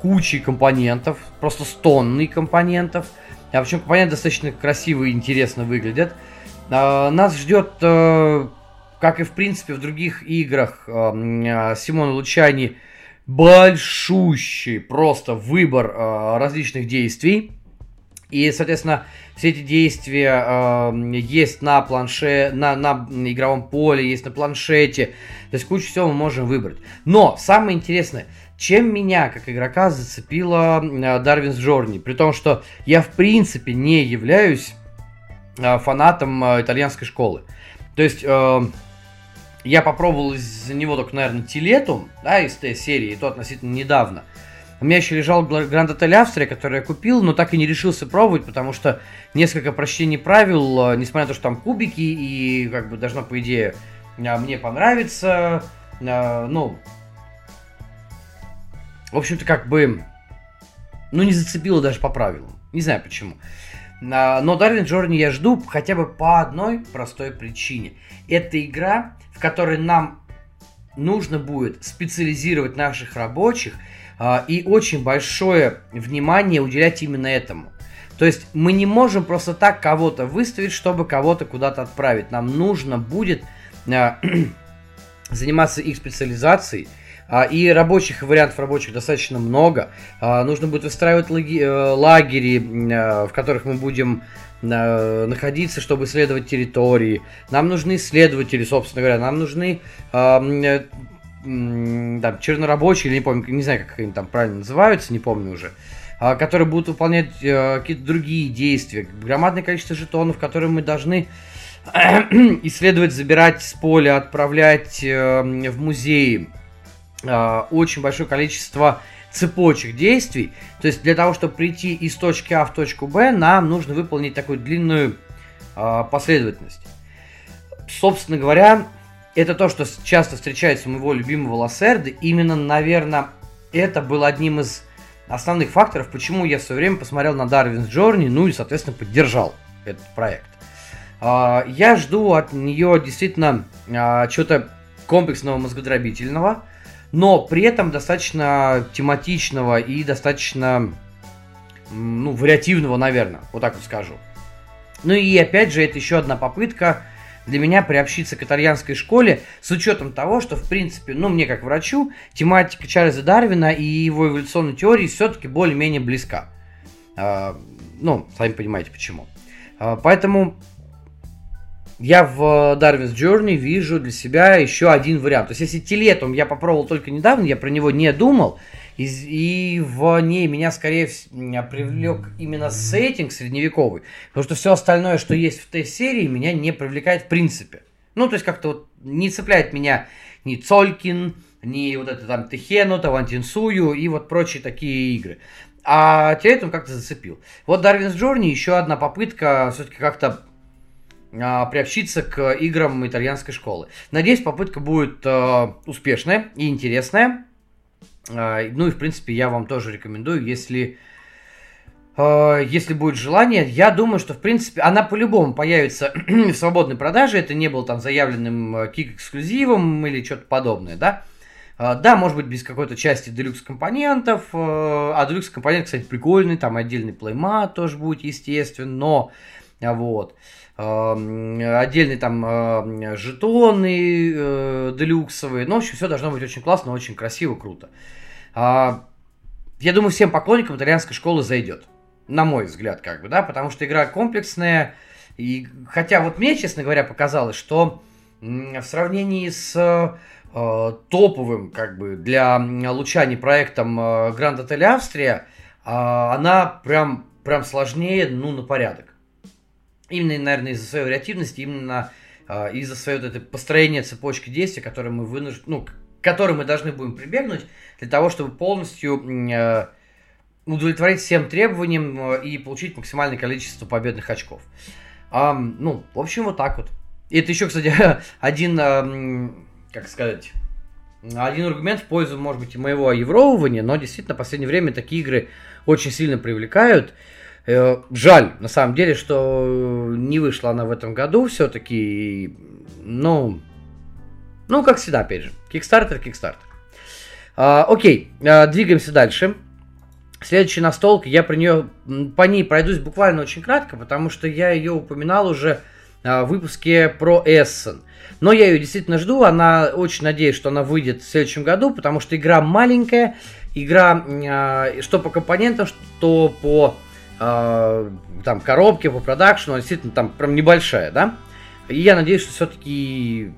кучей компонентов, просто с тонной компонентов – а причем компоненты достаточно красиво и интересно выглядят. А, нас ждет, э, как и в принципе в других играх э, а, Симона Лучани, большущий просто выбор э, различных действий. И, соответственно, все эти действия э, есть на планше, на, на игровом поле, есть на планшете. То есть кучу всего мы можем выбрать. Но самое интересное – чем меня, как игрока, зацепила Дарвинс Джорни. При том, что я в принципе не являюсь э, фанатом э, итальянской школы. То есть э, я попробовал из него только, наверное, Тилетум, да, из той серии, и то относительно недавно. У меня еще лежал Гранд Отель Австрия, который я купил, но так и не решился пробовать, потому что несколько прочтений правил, несмотря на то, что там кубики, и как бы должно, по идее, мне понравиться, ну, в общем-то, как бы, ну, не зацепило даже по правилам. Не знаю почему. Но Дарвин Джорни я жду хотя бы по одной простой причине. Это игра, в которой нам нужно будет специализировать наших рабочих а, и очень большое внимание уделять именно этому. То есть мы не можем просто так кого-то выставить, чтобы кого-то куда-то отправить. Нам нужно будет а, заниматься их специализацией, а, и рабочих вариантов рабочих достаточно много. А, нужно будет выстраивать э, лагери, э, в которых мы будем э, находиться, чтобы исследовать территории. Нам нужны исследователи, собственно говоря. Нам нужны там, чернорабочие, или не помню, не знаю, как они там правильно называются, не помню уже а, которые будут выполнять какие-то другие действия. Громадное количество жетонов, которые мы должны исследовать, забирать с поля, отправлять в музеи. А, очень большое количество цепочек действий. То есть для того, чтобы прийти из точки А в точку Б, нам нужно выполнить такую длинную э, последовательность. Собственно говоря, это то, что часто встречается у моего любимого Лассерда. Именно, наверное, это был одним из основных факторов, почему я все время посмотрел на Darwin's Journey, ну и, соответственно, поддержал этот проект. Э, я жду от нее действительно э, чего-то комплексного мозгодробительного, но при этом достаточно тематичного и достаточно, ну, вариативного, наверное, вот так вот скажу. Ну и опять же, это еще одна попытка для меня приобщиться к итальянской школе с учетом того, что, в принципе, ну, мне как врачу, тематика Чарльза Дарвина и его эволюционной теории все-таки более-менее близка. А, ну, сами понимаете почему. А, поэтому я в Darwin's Journey вижу для себя еще один вариант. То есть, если Телетум я попробовал только недавно, я про него не думал, и, и в ней меня скорее всего привлек именно сеттинг средневековый, потому что все остальное, что есть в той серии, меня не привлекает в принципе. Ну, то есть, как-то вот не цепляет меня ни Цолькин, ни вот это там Техену, Тавантинсую и вот прочие такие игры. А Телетум как-то зацепил. Вот Darwin's Journey еще одна попытка все-таки как-то приобщиться к играм итальянской школы. Надеюсь, попытка будет э, успешная и интересная. А, ну и, в принципе, я вам тоже рекомендую, если а, если будет желание, я думаю, что, в принципе, она по-любому появится в свободной продаже. Это не был там заявленным э, кик-эксклюзивом или что-то подобное, да. А, да, может быть, без какой-то части делюкс компонентов. Э, а делюкс компонент, кстати, прикольный. Там отдельный плеймат тоже будет, естественно. Но, вот. Отдельные там жетоны э, делюксовые. Ну, в общем, все должно быть очень классно, очень красиво, круто. Я думаю, всем поклонникам итальянской школы зайдет на мой взгляд, как бы, да, потому что игра комплексная, и хотя вот мне, честно говоря, показалось, что в сравнении с э, топовым, как бы, для Лучани проектом э, Grand Hotel Австрия, э, она прям, прям сложнее, ну, на порядок. Именно, наверное, из-за своей вариативности, именно э, из-за своего вот, построения цепочки действий, которые мы вынуждены, ну, к которой мы должны будем прибегнуть для того, чтобы полностью э, удовлетворить всем требованиям э, и получить максимальное количество победных очков. А, ну, в общем, вот так вот. И это еще, кстати, один, как сказать, один аргумент в пользу, может быть, и моего евровывания, но действительно в последнее время такие игры очень сильно привлекают. Жаль, на самом деле, что не вышла она в этом году все-таки. Ну, ну, как всегда, опять же. Кикстартер, Кикстартер. А, окей, а, двигаемся дальше. Следующая настолка, я про нее, по ней пройдусь буквально очень кратко, потому что я ее упоминал уже а, в выпуске про Эссен. Но я ее действительно жду, она очень надеюсь, что она выйдет в следующем году, потому что игра маленькая, игра а, что по компонентам, что по а, там коробке, по продакшену, действительно там прям небольшая, да. И я надеюсь, что все-таки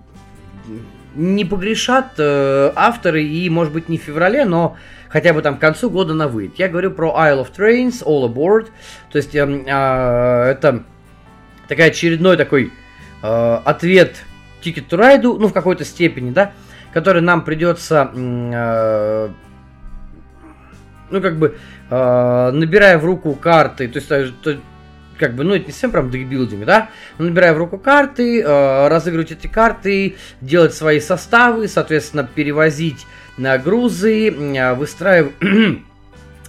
не погрешат э, авторы и, может быть, не в феврале, но хотя бы там к концу года на выйдет. Я говорю про Isle of Trains, All Aboard. То есть э, э, это такая очередной такой э, ответ Ticket to Ride, ну, в какой-то степени, да, который нам придется, э, ну, как бы, э, набирая в руку карты, то есть, э, то, как бы, ну, это не совсем прям декбилдинг, да, набирая в руку карты, э, разыгрывать эти карты, делать свои составы, соответственно, перевозить на грузы, э, выстраивать,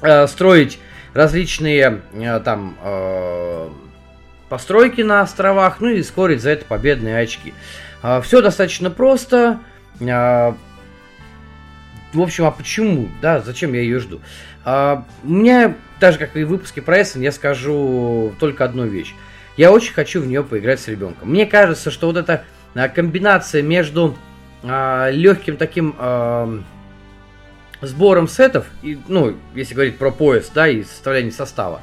э, строить различные э, там постройки на островах, ну и скорить за это победные очки. Все достаточно просто. В общем, а почему? Да, зачем я ее жду? У меня, даже как и в выпуске про Эссен, я скажу только одну вещь. Я очень хочу в нее поиграть с ребенком. Мне кажется, что вот эта комбинация между легким таким сбором сетов, и, ну, если говорить про поезд, да, и составление состава,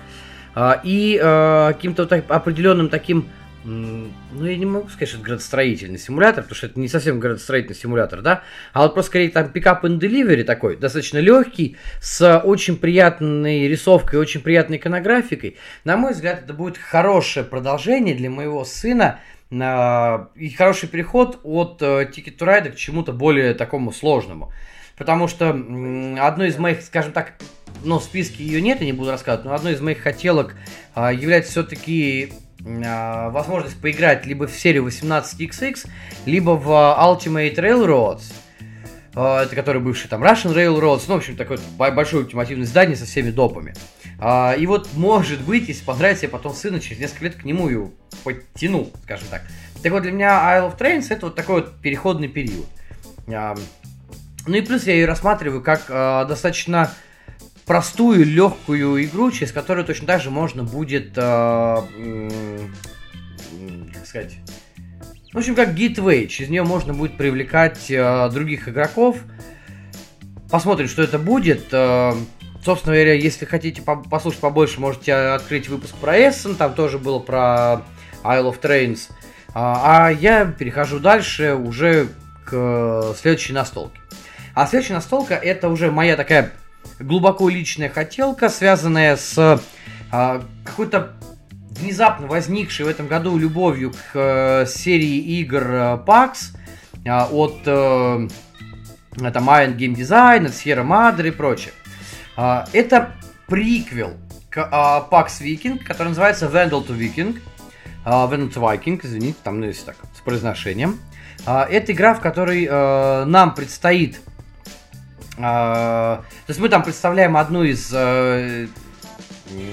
а, и а, каким-то так, определенным таким, ну, я не могу сказать, что это градостроительный симулятор, потому что это не совсем градостроительный симулятор, да, а вот просто скорее там пикап and delivery такой, достаточно легкий, с очень приятной рисовкой, очень приятной иконографикой. На мой взгляд, это будет хорошее продолжение для моего сына, и хороший переход от э, Ticket to Ride к чему-то более такому сложному потому что одной из моих, скажем так, ну, в списке ее нет, я не буду рассказывать, но одной из моих хотелок а, является все-таки возможность поиграть либо в серию 18XX, либо в Ultimate Railroads, а, это который бывший там Russian Railroads, ну, в общем, такое большое ультимативное здание со всеми допами. А, и вот, может быть, если понравится, я потом сына через несколько лет к нему ее подтяну, скажем так. Так вот, для меня Isle of Trains это вот такой вот переходный период. А, ну и плюс я ее рассматриваю как достаточно простую, легкую игру, через которую точно так же можно будет, э, э, как сказать, в общем, как Gateway. Через нее можно будет привлекать э, других игроков. Посмотрим, что это будет. Э, собственно говоря, если хотите послушать побольше, можете открыть выпуск про Essen. Там тоже было про Isle of Trains. А, а я перехожу дальше уже к следующей настолке. А следующая настолка это уже моя такая глубоко личная хотелка, связанная с а, какой-то внезапно возникшей в этом году любовью к э, серии игр э, PAX э, от э, там Iron Game Design, от Sierra Madre и прочее. Э, это приквел к э, PAX Viking, который называется Vandal to Viking. Э, Vandal to Viking, извините, там, ну, если так, с произношением. Э, это игра, в которой э, нам предстоит то есть мы там представляем одну из...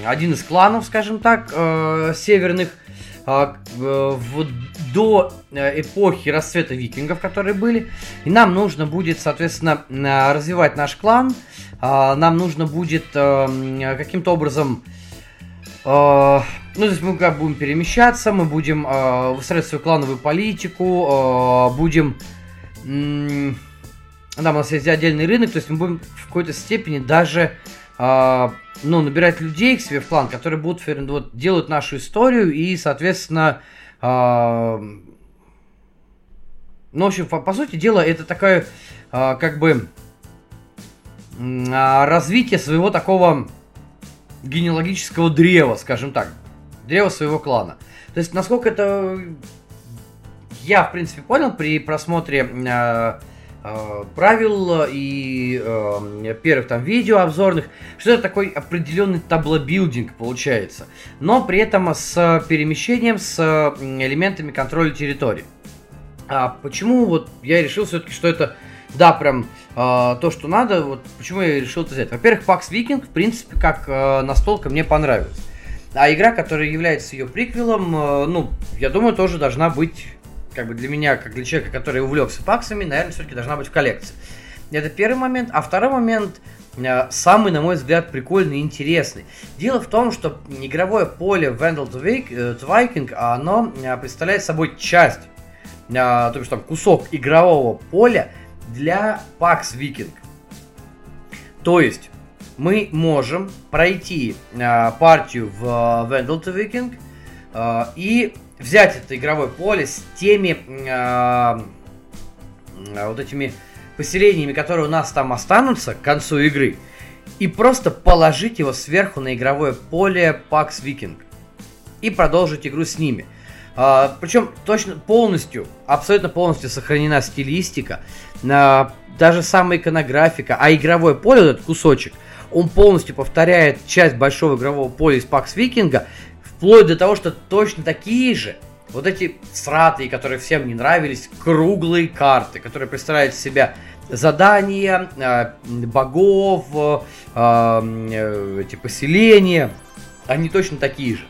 один из кланов, скажем так, северных, в, до эпохи расцвета викингов, которые были. И нам нужно будет, соответственно, развивать наш клан. Нам нужно будет каким-то образом ну, то есть мы как будем перемещаться, мы будем э, выстраивать свою клановую политику, э, будем... Да, у нас есть отдельный рынок, то есть мы будем в какой-то степени даже э, ну, набирать людей к себе в клан, которые будут вот, делают нашу историю и, соответственно, э, ну, в общем, по, по сути дела, это такое, э, как бы, э, развитие своего такого генеалогического древа, скажем так. Древа своего клана. То есть, насколько это я, в принципе, понял при просмотре э, правил и э, первых там видео обзорных, что это такой определенный таблобилдинг получается. Но при этом с перемещением, с элементами контроля территории. А почему вот я решил все-таки, что это да, прям э, то, что надо. Вот почему я решил это взять. Во-первых, Pax Viking, в принципе, как э, настолка мне понравилась. А игра, которая является ее приквелом, э, ну, я думаю, тоже должна быть, как бы для меня, как для человека, который увлекся паксами, наверное, все-таки должна быть в коллекции. Это первый момент. А второй момент, э, самый, на мой взгляд, прикольный и интересный. Дело в том, что игровое поле Vandal to Viking, оно э, представляет собой часть, э, то есть там кусок игрового поля, для PAX Viking. То есть мы можем пройти э, партию в э, Vandal Viking э, и взять это игровое поле с теми э, э, вот этими поселениями, которые у нас там останутся к концу игры, и просто положить его сверху на игровое поле PAX Viking и продолжить игру с ними. А, причем точно полностью, абсолютно полностью сохранена стилистика, а, даже самая иконографика, а игровое поле, этот кусочек, он полностью повторяет часть большого игрового поля из Pax Викинга, вплоть до того, что точно такие же вот эти сратые, которые всем не нравились, круглые карты, которые представляют из себя задания, э, богов, э, э, эти поселения, они точно такие же.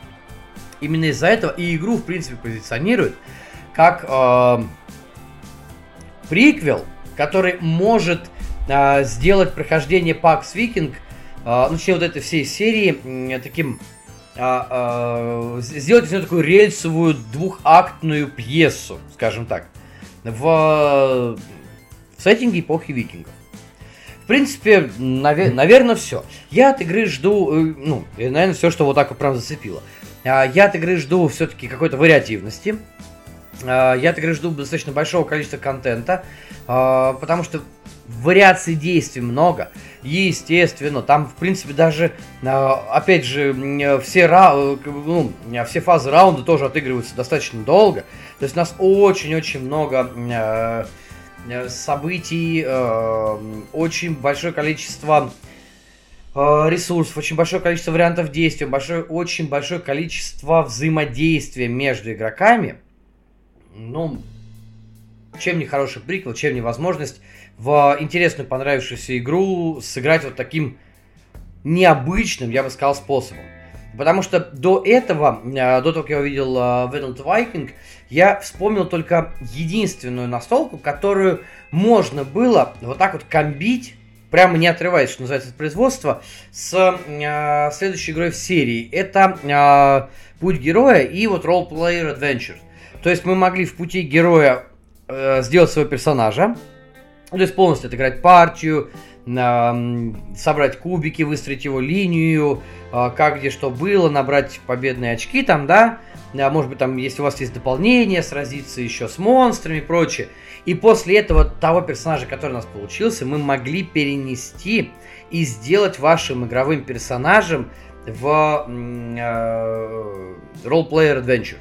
Именно из-за этого и игру, в принципе, позиционируют как э, приквел, который может э, сделать прохождение Pax Viking, э, ну, точнее, вот этой всей серии э, таким сделать из нее такую рельсовую двухактную пьесу, скажем так, в, в сеттинге эпохи викингов. В принципе, навер- наверное, все. Я от игры жду, э, ну, наверное, все, что вот так вот прям зацепило. А, я от игры жду все-таки какой-то вариативности. А, я от игры жду достаточно большого количества контента, а, потому что вариаций действий много. Естественно, там, в принципе, даже, опять же, все, ра... ну, все фазы раунда тоже отыгрываются достаточно долго. То есть у нас очень-очень много событий, очень большое количество Э, ресурсов, очень большое количество вариантов действия, большое, очень большое количество взаимодействия между игроками. Ну, чем не хороший приквел, чем не возможность в интересную понравившуюся игру сыграть вот таким необычным, я бы сказал, способом. Потому что до этого, э, до того, как я увидел Venom э, Viking, я вспомнил только единственную настолку, которую можно было вот так вот комбить прямо не отрываясь, что называется, от производства, с э, следующей игрой в серии. Это э, Путь героя и вот Role Player Adventure. То есть мы могли в пути героя э, сделать своего персонажа, то есть полностью отыграть партию, собрать кубики, выстроить его линию, э, как где что было, набрать победные очки там, да, а может быть там, если у вас есть дополнение, сразиться еще с монстрами и прочее. И после этого того персонажа, который у нас получился, мы могли перенести и сделать вашим игровым персонажем в э, Role-Player Adventure.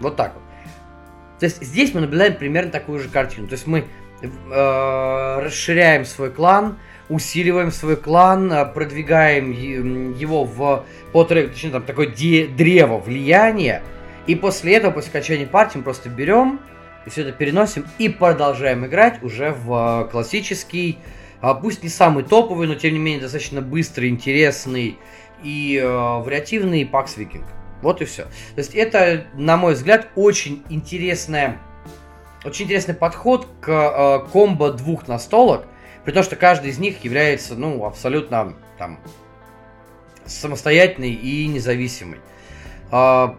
Вот так вот. То есть здесь мы наблюдаем примерно такую же картину. То есть мы э, расширяем свой клан, усиливаем свой клан, э, продвигаем его в по точнее там такое древо влияния, и после этого, после окончания партии, мы просто берем и все это переносим и продолжаем играть уже в э, классический пусть не самый топовый, но тем не менее достаточно быстрый, интересный и э, вариативный Pax Viking. Вот и все. То есть это, на мой взгляд, очень интересная, очень интересный подход к э, комбо двух настолок, при том, что каждый из них является, ну, абсолютно там самостоятельный и независимый. Э,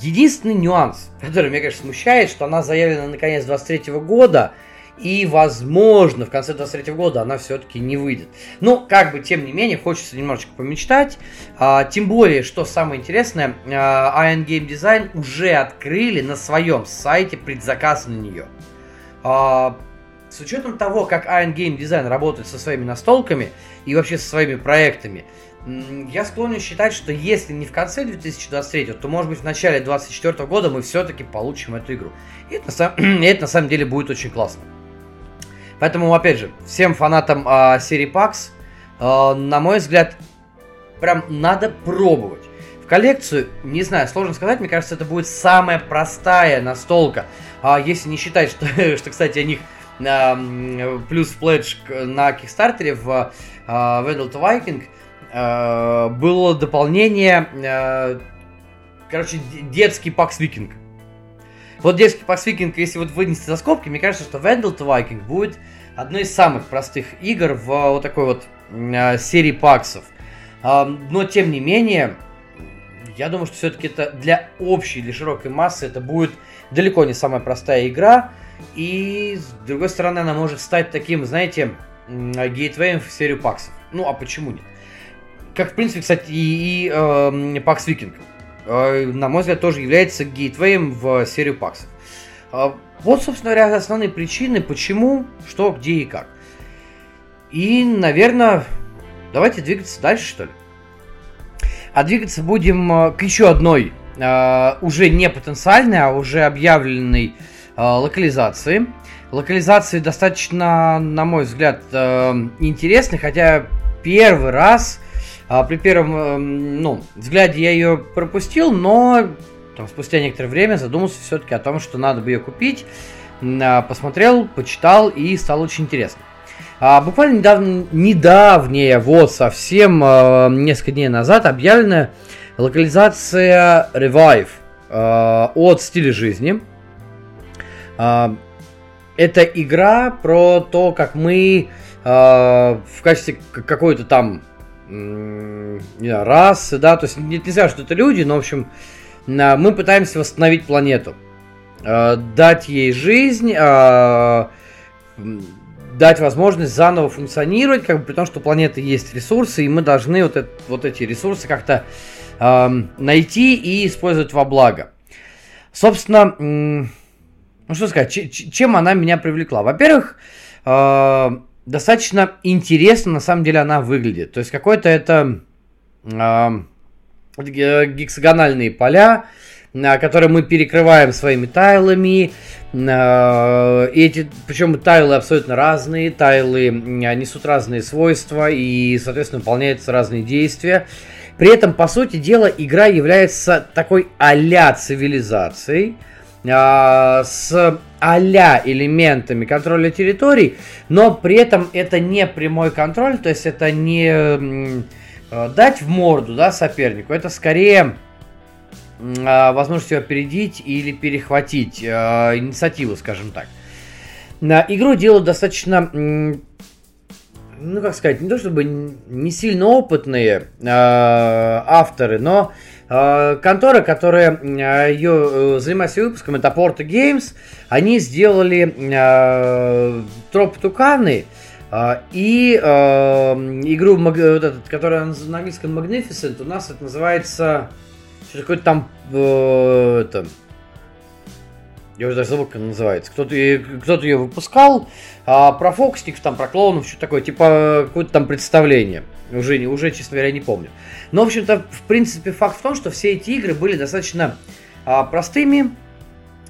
единственный нюанс, который меня, конечно, смущает, что она заявлена на конец 23 года, и, возможно, в конце 23 года она все-таки не выйдет. Ну, как бы, тем не менее, хочется немножечко помечтать. А, тем более, что самое интересное, а, Iron Game Design уже открыли на своем сайте предзаказ на нее. А, с учетом того, как Iron Game Design работает со своими настолками и вообще со своими проектами, я склонен считать, что если не в конце 2023, то может быть в начале 2024 года мы все-таки получим эту игру. И это, и это на самом деле будет очень классно. Поэтому, опять же, всем фанатам э, серии PAX, э, на мой взгляд, прям надо пробовать. В коллекцию, не знаю, сложно сказать, мне кажется, это будет самая простая настолка. А если не считать, что, что кстати, о них э, плюс пледж на Кикстартере в э, Vandal to Viking э, было дополнение, э, короче, детский Пакс Викинг. Вот детский Пакс Викинг, если вот вынести за скобки, мне кажется, что Vandal to будет одной из самых простых игр в вот такой вот э, серии паксов. Э, но, тем не менее, я думаю, что все-таки это для общей, для широкой массы это будет далеко не самая простая игра. И, с другой стороны, она может стать таким, знаете, гейтвеем в серию паксов. Ну, а почему нет? Как, в принципе, кстати, и, и э, PAX Viking. Э, на мой взгляд, тоже является гейтвеем в серию паксов. Э, вот, собственно говоря, основные причины, почему, что, где и как. И, наверное, давайте двигаться дальше, что ли. А двигаться будем э, к еще одной, уже не потенциальной, а уже объявленной локализации. Локализации достаточно, на мой взгляд, интересной, хотя первый раз при первом эм, ну, взгляде я ее пропустил, но там, спустя некоторое время задумался все-таки о том, что надо бы ее купить. А, посмотрел, почитал и стало очень интересно. А, буквально недавно, недавнее, вот совсем а, несколько дней назад объявлена локализация Revive а, от стиля жизни. А, это игра про то, как мы а, в качестве какой-то там расы, да, то есть не, нельзя, что это люди, но, в общем, мы пытаемся восстановить планету, э, дать ей жизнь, э, дать возможность заново функционировать, как бы при том, что у планеты есть ресурсы, и мы должны вот, это, вот эти ресурсы как-то э, найти и использовать во благо. Собственно, ну что сказать, чем она меня привлекла? Во-первых, достаточно интересно, на самом деле, она выглядит. То есть, какой-то это э, гексагональные поля, э, которые мы перекрываем своими тайлами. Э, эти, причем тайлы абсолютно разные, тайлы несут разные свойства и, соответственно, выполняются разные действия. При этом, по сути дела, игра является такой а-ля цивилизацией, а, с а-ля элементами контроля территорий, но при этом это не прямой контроль, то есть это не э, дать в морду да, сопернику, это скорее э, возможность его опередить или перехватить э, инициативу, скажем так. На игру делают достаточно, ну как сказать, не то чтобы не сильно опытные э, авторы, но контора, которая э, ее э, занимается выпуском, это Porta Games, они сделали Троп Туканы и игру, вот этот, которая на английском Magnificent, у нас это называется что такое там это, я уже даже забыл, как она называется. Кто-то, кто-то ее выпускал. А про фокусников, там, про клоунов, что такое, типа какое-то там представление. Уже, уже, честно говоря, не помню. Но, в общем-то, в принципе, факт в том, что все эти игры были достаточно а, простыми,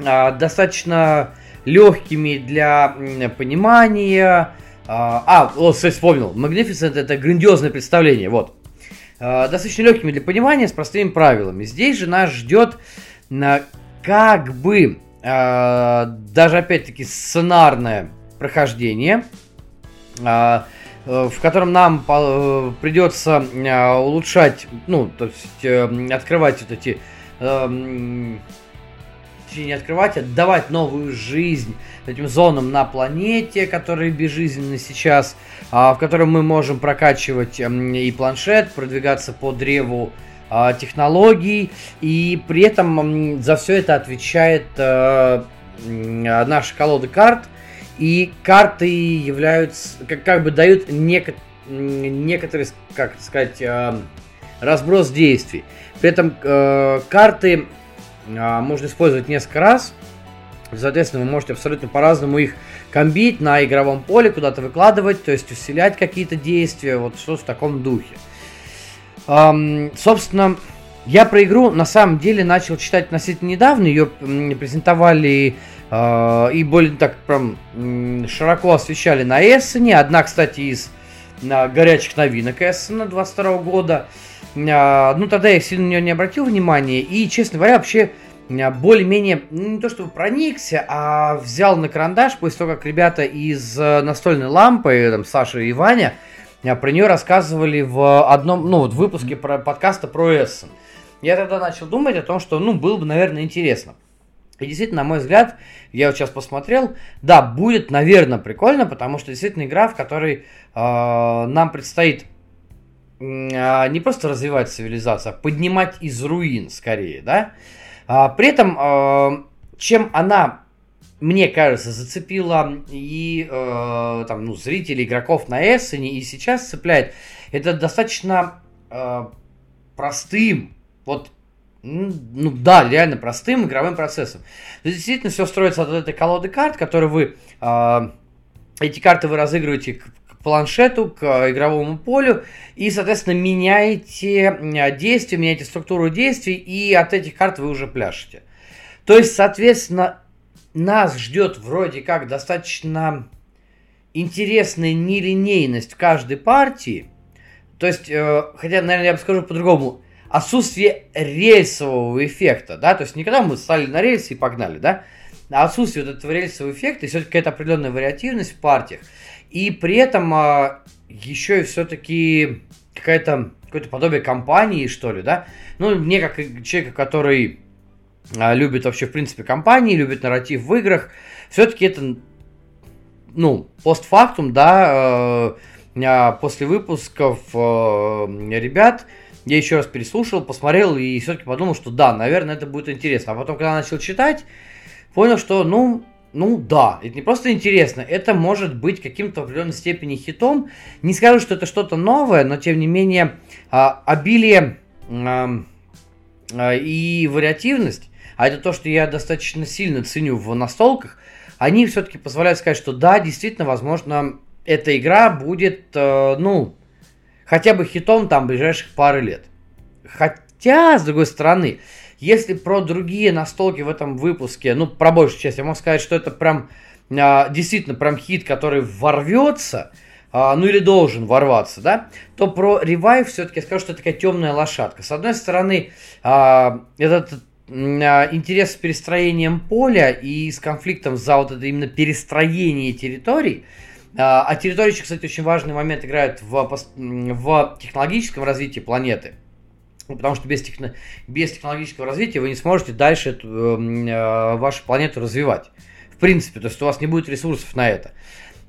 а, достаточно легкими для понимания. А, а, вот, вспомнил. Magnificent это грандиозное представление, вот. А, достаточно легкими для понимания, с простыми правилами. Здесь же нас ждет а, как бы а, даже опять-таки сценарное прохождение. А, э, в котором нам э, придется а, улучшать, ну, то есть э, открывать вот эти не открывать, а давать новую жизнь этим зонам на планете, которые безжизненны сейчас, в котором мы можем прокачивать и планшет, продвигаться по древу технологий, и при этом за все это отвечает наша колода карт, и карты являются, как, как бы дают неко, некоторый, как сказать, э, разброс действий. При этом э, карты э, можно использовать несколько раз. Соответственно, вы можете абсолютно по-разному их комбить на игровом поле, куда-то выкладывать, то есть усилять какие-то действия, вот что в таком духе. Эм, собственно, я про игру на самом деле начал читать относительно недавно. Ее презентовали э, и более так прям широко освещали на Эссене. Одна, кстати, из на горячих новинок Эссена 22 года. Э, ну, тогда я сильно на нее не обратил внимания. И, честно говоря, вообще более-менее, ну, не то чтобы проникся, а взял на карандаш после того, как ребята из э, настольной лампы, там, Саша и Ваня, про нее рассказывали в одном, ну, вот выпуске про подкаста про Эссен. Я тогда начал думать о том, что, ну, было бы, наверное, интересно. И действительно, на мой взгляд, я вот сейчас посмотрел, да, будет, наверное, прикольно, потому что действительно игра, в которой э, нам предстоит э, не просто развивать цивилизацию, а поднимать из руин скорее, да. А, при этом, э, чем она, мне кажется, зацепила и э, там, ну, зрителей, игроков на Эссене, и сейчас цепляет, это достаточно э, простым, вот ну да, реально простым игровым процессом. Действительно все строится от этой колоды карт, которые вы... Э, эти карты вы разыгрываете к, к планшету, к э, игровому полю, и, соответственно, меняете действия, меняете структуру действий, и от этих карт вы уже пляшете. То есть, соответственно, нас ждет вроде как достаточно интересная нелинейность в каждой партии. То есть, э, хотя, наверное, я бы скажу по-другому, отсутствие рельсового эффекта, да, то есть никогда мы стали на рельсы и погнали, да, а отсутствие вот этого рельсового эффекта и все-таки какая-то определенная вариативность в партиях, и при этом а, еще и все-таки какая-то какое-то подобие компании, что ли, да, ну, мне как человека, который а, любит вообще, в принципе, компании, любит нарратив в играх, все-таки это, ну, постфактум, да, э, после выпусков э, ребят, я еще раз переслушал, посмотрел и все-таки подумал, что да, наверное, это будет интересно. А потом, когда начал читать, понял, что, ну, ну да, это не просто интересно, это может быть каким-то в определенной степени хитом. Не скажу, что это что-то новое, но тем не менее а, обилие а, а, и вариативность, а это то, что я достаточно сильно ценю в настолках, они все-таки позволяют сказать, что да, действительно, возможно, эта игра будет, э, ну, хотя бы хитом там ближайших пары лет. Хотя, с другой стороны, если про другие настолки в этом выпуске, ну, про большую часть, я могу сказать, что это прям а, действительно прям хит, который ворвется, а, ну или должен ворваться, да, то про ревайв все-таки скажу, что это такая темная лошадка. С одной стороны, а, этот а, интерес с перестроением поля и с конфликтом за вот это именно перестроение территорий – а, а территории еще, кстати, очень важный момент играют в, в технологическом развитии планеты. Ну, потому что без, техно, без технологического развития вы не сможете дальше эту, э, вашу планету развивать. В принципе, то есть у вас не будет ресурсов на это.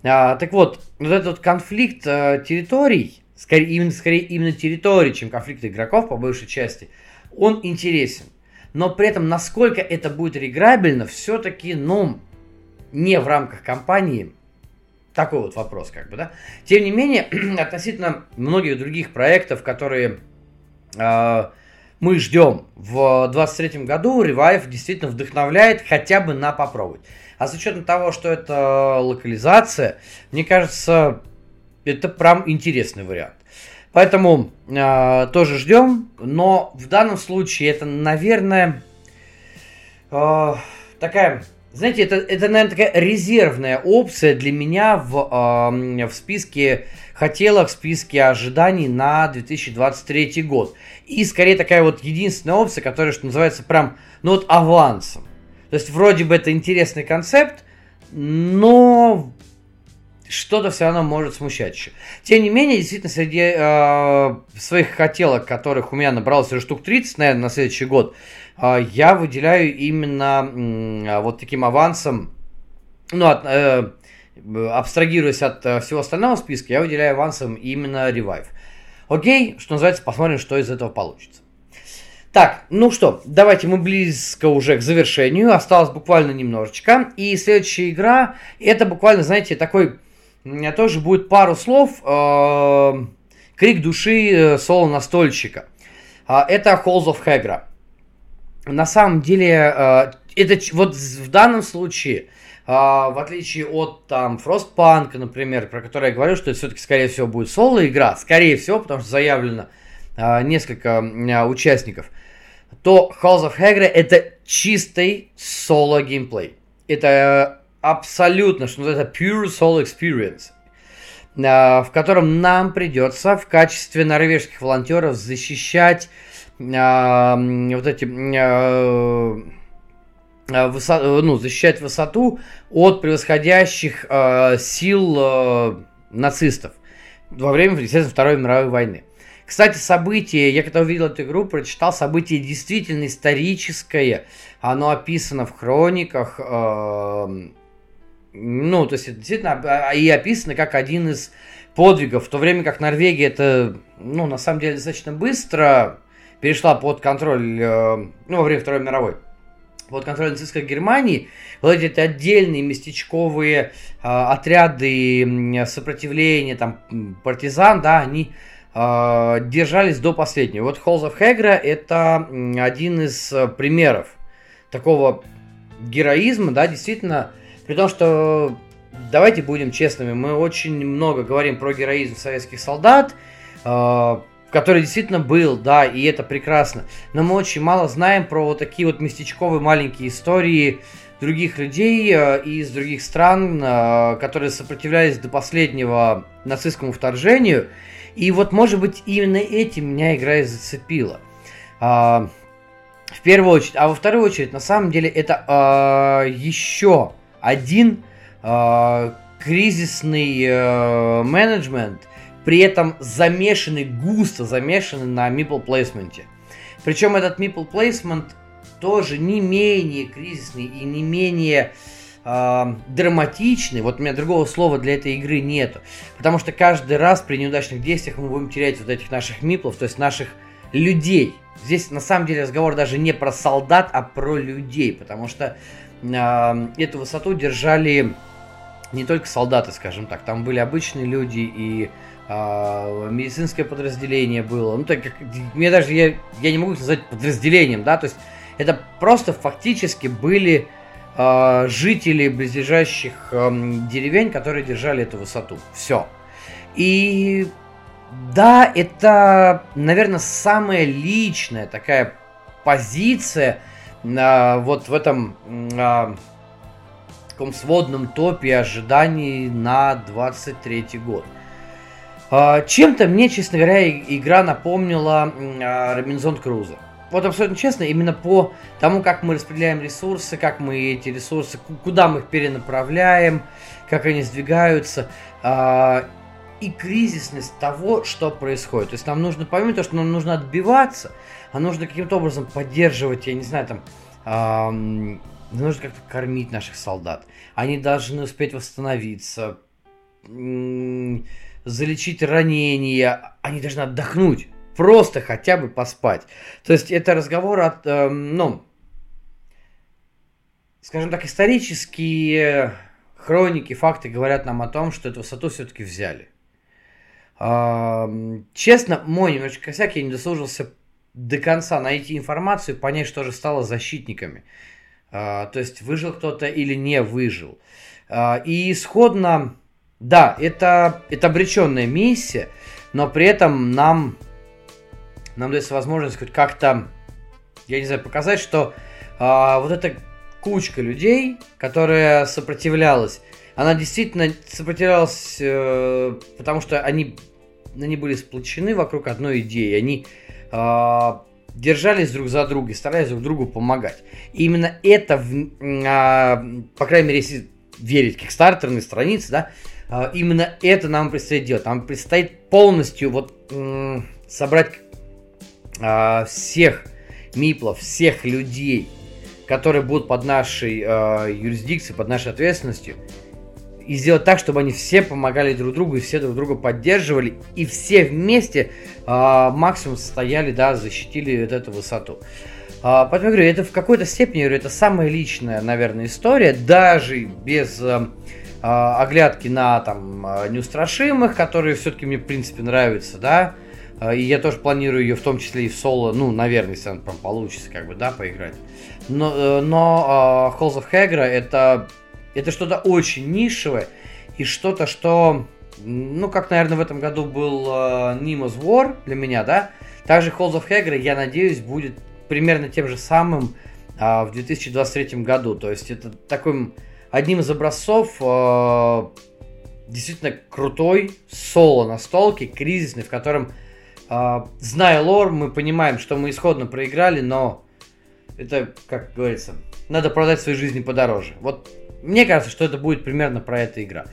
А, так вот, вот этот вот конфликт э, территорий, скорее именно, скорее именно территорий, чем конфликт игроков по большей части, он интересен. Но при этом, насколько это будет реграбельно, все-таки, ну, не в рамках компании – такой вот вопрос, как бы, да. Тем не менее, относительно многих других проектов, которые э, мы ждем в 2023 году, Revive действительно вдохновляет хотя бы на попробовать. А с учетом того, что это локализация, мне кажется, это прям интересный вариант. Поэтому э, тоже ждем, но в данном случае это, наверное, э, такая знаете, это, это, наверное, такая резервная опция для меня в, э, в списке хотелок, в списке ожиданий на 2023 год. И скорее такая вот единственная опция, которая, что называется, прям, ну вот авансом. То есть вроде бы это интересный концепт, но что-то все равно может смущать еще. Тем не менее, действительно, среди э, своих хотелок, которых у меня набралось уже штук 30, наверное, на следующий год, я выделяю именно э, вот таким авансом, ну, от, э, абстрагируясь от э, всего остального списка, я выделяю авансом именно Revive. Окей, что называется, посмотрим, что из этого получится. Так, ну что, давайте мы близко уже к завершению. Осталось буквально немножечко. И следующая игра, это буквально, знаете, такой, у меня тоже будет пару слов. Э, крик души э, соло настольщика. Э, это Halls of Hegra. На самом деле, э, это вот в данном случае, э, в отличие от там Frostpunk, например, про который я говорю, что это все-таки, скорее всего, будет соло игра, скорее всего, потому что заявлено э, несколько участников – то House of Hagrid это чистый соло геймплей. Это абсолютно, что называется, pure solo experience, в котором нам придется в качестве норвежских волонтеров защищать вот эти а, высоту, ну, защищать высоту от превосходящих сил нацистов во время, естественно, Второй мировой войны. Кстати, событие, я когда увидел эту игру, прочитал событие действительно историческое. Оно описано в хрониках. Э, ну, то есть это действительно и описано как один из подвигов. В то время как Норвегия это, ну, на самом деле, достаточно быстро перешла под контроль, э, ну, во время Второй мировой под контроль нацистской Германии, вот эти отдельные местечковые э, отряды сопротивления, там, партизан, да, они э, держались до последнего. Вот Halls of Hegra это один из примеров такого героизма, да, действительно, при том, что давайте будем честными, мы очень много говорим про героизм советских солдат, который действительно был, да, и это прекрасно, но мы очень мало знаем про вот такие вот местечковые маленькие истории других людей э, из других стран, э, которые сопротивлялись до последнего нацистскому вторжению, и вот, может быть, именно этим меня игра и зацепила. А, в первую очередь. А во вторую очередь, на самом деле, это а, еще один а, кризисный а, менеджмент, при этом замешанный, густо замешанный на meeple плейсменте. Причем этот meeple placement тоже не менее кризисный и не менее э, драматичный, вот у меня другого слова для этой игры нету, потому что каждый раз при неудачных действиях мы будем терять вот этих наших миплов, то есть наших людей. Здесь на самом деле разговор даже не про солдат, а про людей, потому что э, эту высоту держали не только солдаты, скажем так, там были обычные люди и э, медицинское подразделение было. Ну, так как мне даже я, я не могу назвать подразделением, да, то есть это просто фактически были э, жители близлежащих э, деревень, которые держали эту высоту. Все. И да, это, наверное, самая личная такая позиция э, вот в этом э, таком сводном топе ожиданий на 23 год. Чем-то мне, честно говоря, игра напомнила Робинзон Круза вот абсолютно честно, именно по тому, как мы распределяем ресурсы, как мы эти ресурсы, куда мы их перенаправляем, как они сдвигаются, э, и кризисность того, что происходит. То есть нам нужно, помимо того, что нам нужно отбиваться, а нужно каким-то образом поддерживать, я не знаю, там, нужно как-то кормить наших солдат. Они должны успеть восстановиться, залечить ранения, они должны отдохнуть просто хотя бы поспать. То есть это разговор от, э, ну, скажем так, исторические хроники, факты говорят нам о том, что эту высоту все-таки взяли. Э, честно, мой немножечко косяк, я не дослужился до конца найти информацию, понять, что же стало защитниками. Э, то есть выжил кто-то или не выжил. Э, и исходно, да, это, это обреченная миссия, но при этом нам нам дается возможность хоть как-то, я не знаю, показать, что а, вот эта кучка людей, которая сопротивлялась, она действительно сопротивлялась, э, потому что они, они были сплочены вокруг одной идеи. Они э, держались друг за друга, старались друг другу помогать. И именно это, в, э, по крайней мере, если верить кикстартерной странице, да, именно это нам предстоит делать. Нам предстоит полностью вот собрать а, всех миплов, всех людей, которые будут под нашей а, юрисдикцией, под нашей ответственностью, и сделать так, чтобы они все помогали друг другу и все друг друга поддерживали, и все вместе максимум стояли, да, защитили вот эту высоту. Поэтому я говорю, это в какой-то степени, я говорю, это самая личная, наверное, история, даже без а, оглядки на там а, неустрашимых, которые все-таки мне в принципе нравятся, да, а, и я тоже планирую ее в том числе и в соло, ну, наверное, если она прям получится, как бы, да, поиграть. Но, э, но uh, Halls of Hagra это, это что-то очень нишевое и что-то, что, ну, как, наверное, в этом году был uh, Nemo's War для меня, да, также Halls of Hagra, я надеюсь, будет примерно тем же самым uh, в 2023 году. То есть это такой одним из образцов э, действительно крутой соло настолки, кризисный, в котором, э, зная лор, мы понимаем, что мы исходно проиграли, но это, как говорится, надо продать свои жизни подороже. Вот мне кажется, что это будет примерно про эта игра.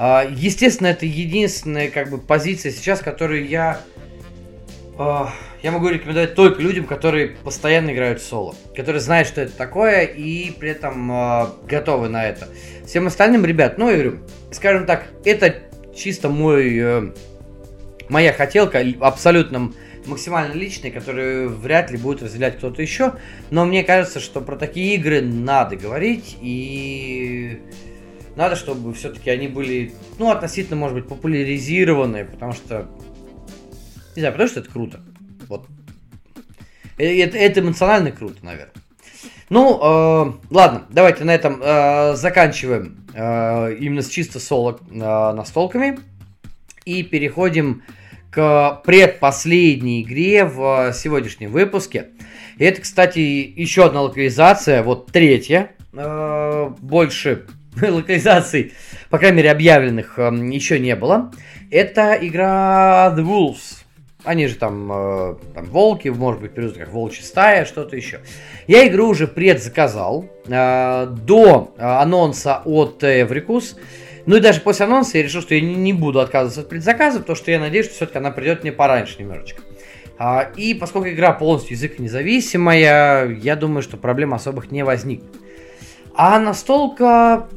Э, естественно, это единственная как бы позиция сейчас, которую я я могу рекомендовать только людям, которые постоянно играют соло, которые знают, что это такое, и при этом э, готовы на это. Всем остальным, ребят, ну, я говорю, скажем так, это чисто мой, э, моя хотелка, абсолютно максимально личная, которую вряд ли будет разделять кто-то еще, но мне кажется, что про такие игры надо говорить, и надо, чтобы все-таки они были, ну, относительно, может быть, популяризированы, потому что, не знаю, потому что это круто. Вот. Э, это, это эмоционально круто, наверное. Ну, э, ладно, давайте на этом э, заканчиваем э, именно с чисто соло э, настолками. И переходим к предпоследней игре в сегодняшнем выпуске. И это, кстати, еще одна локализация, вот третья. Э, больше локализаций, по крайней мере, объявленных э, еще не было. Это игра The Wolves. Они же там, э, там волки, может быть, переводят как волчья стая, что-то еще. Я игру уже предзаказал э, до э, анонса от Эврикус. Ну и даже после анонса я решил, что я не, буду отказываться от предзаказа, потому что я надеюсь, что все-таки она придет мне пораньше немножечко. А, и поскольку игра полностью язык независимая, я думаю, что проблем особых не возникнет. А настолка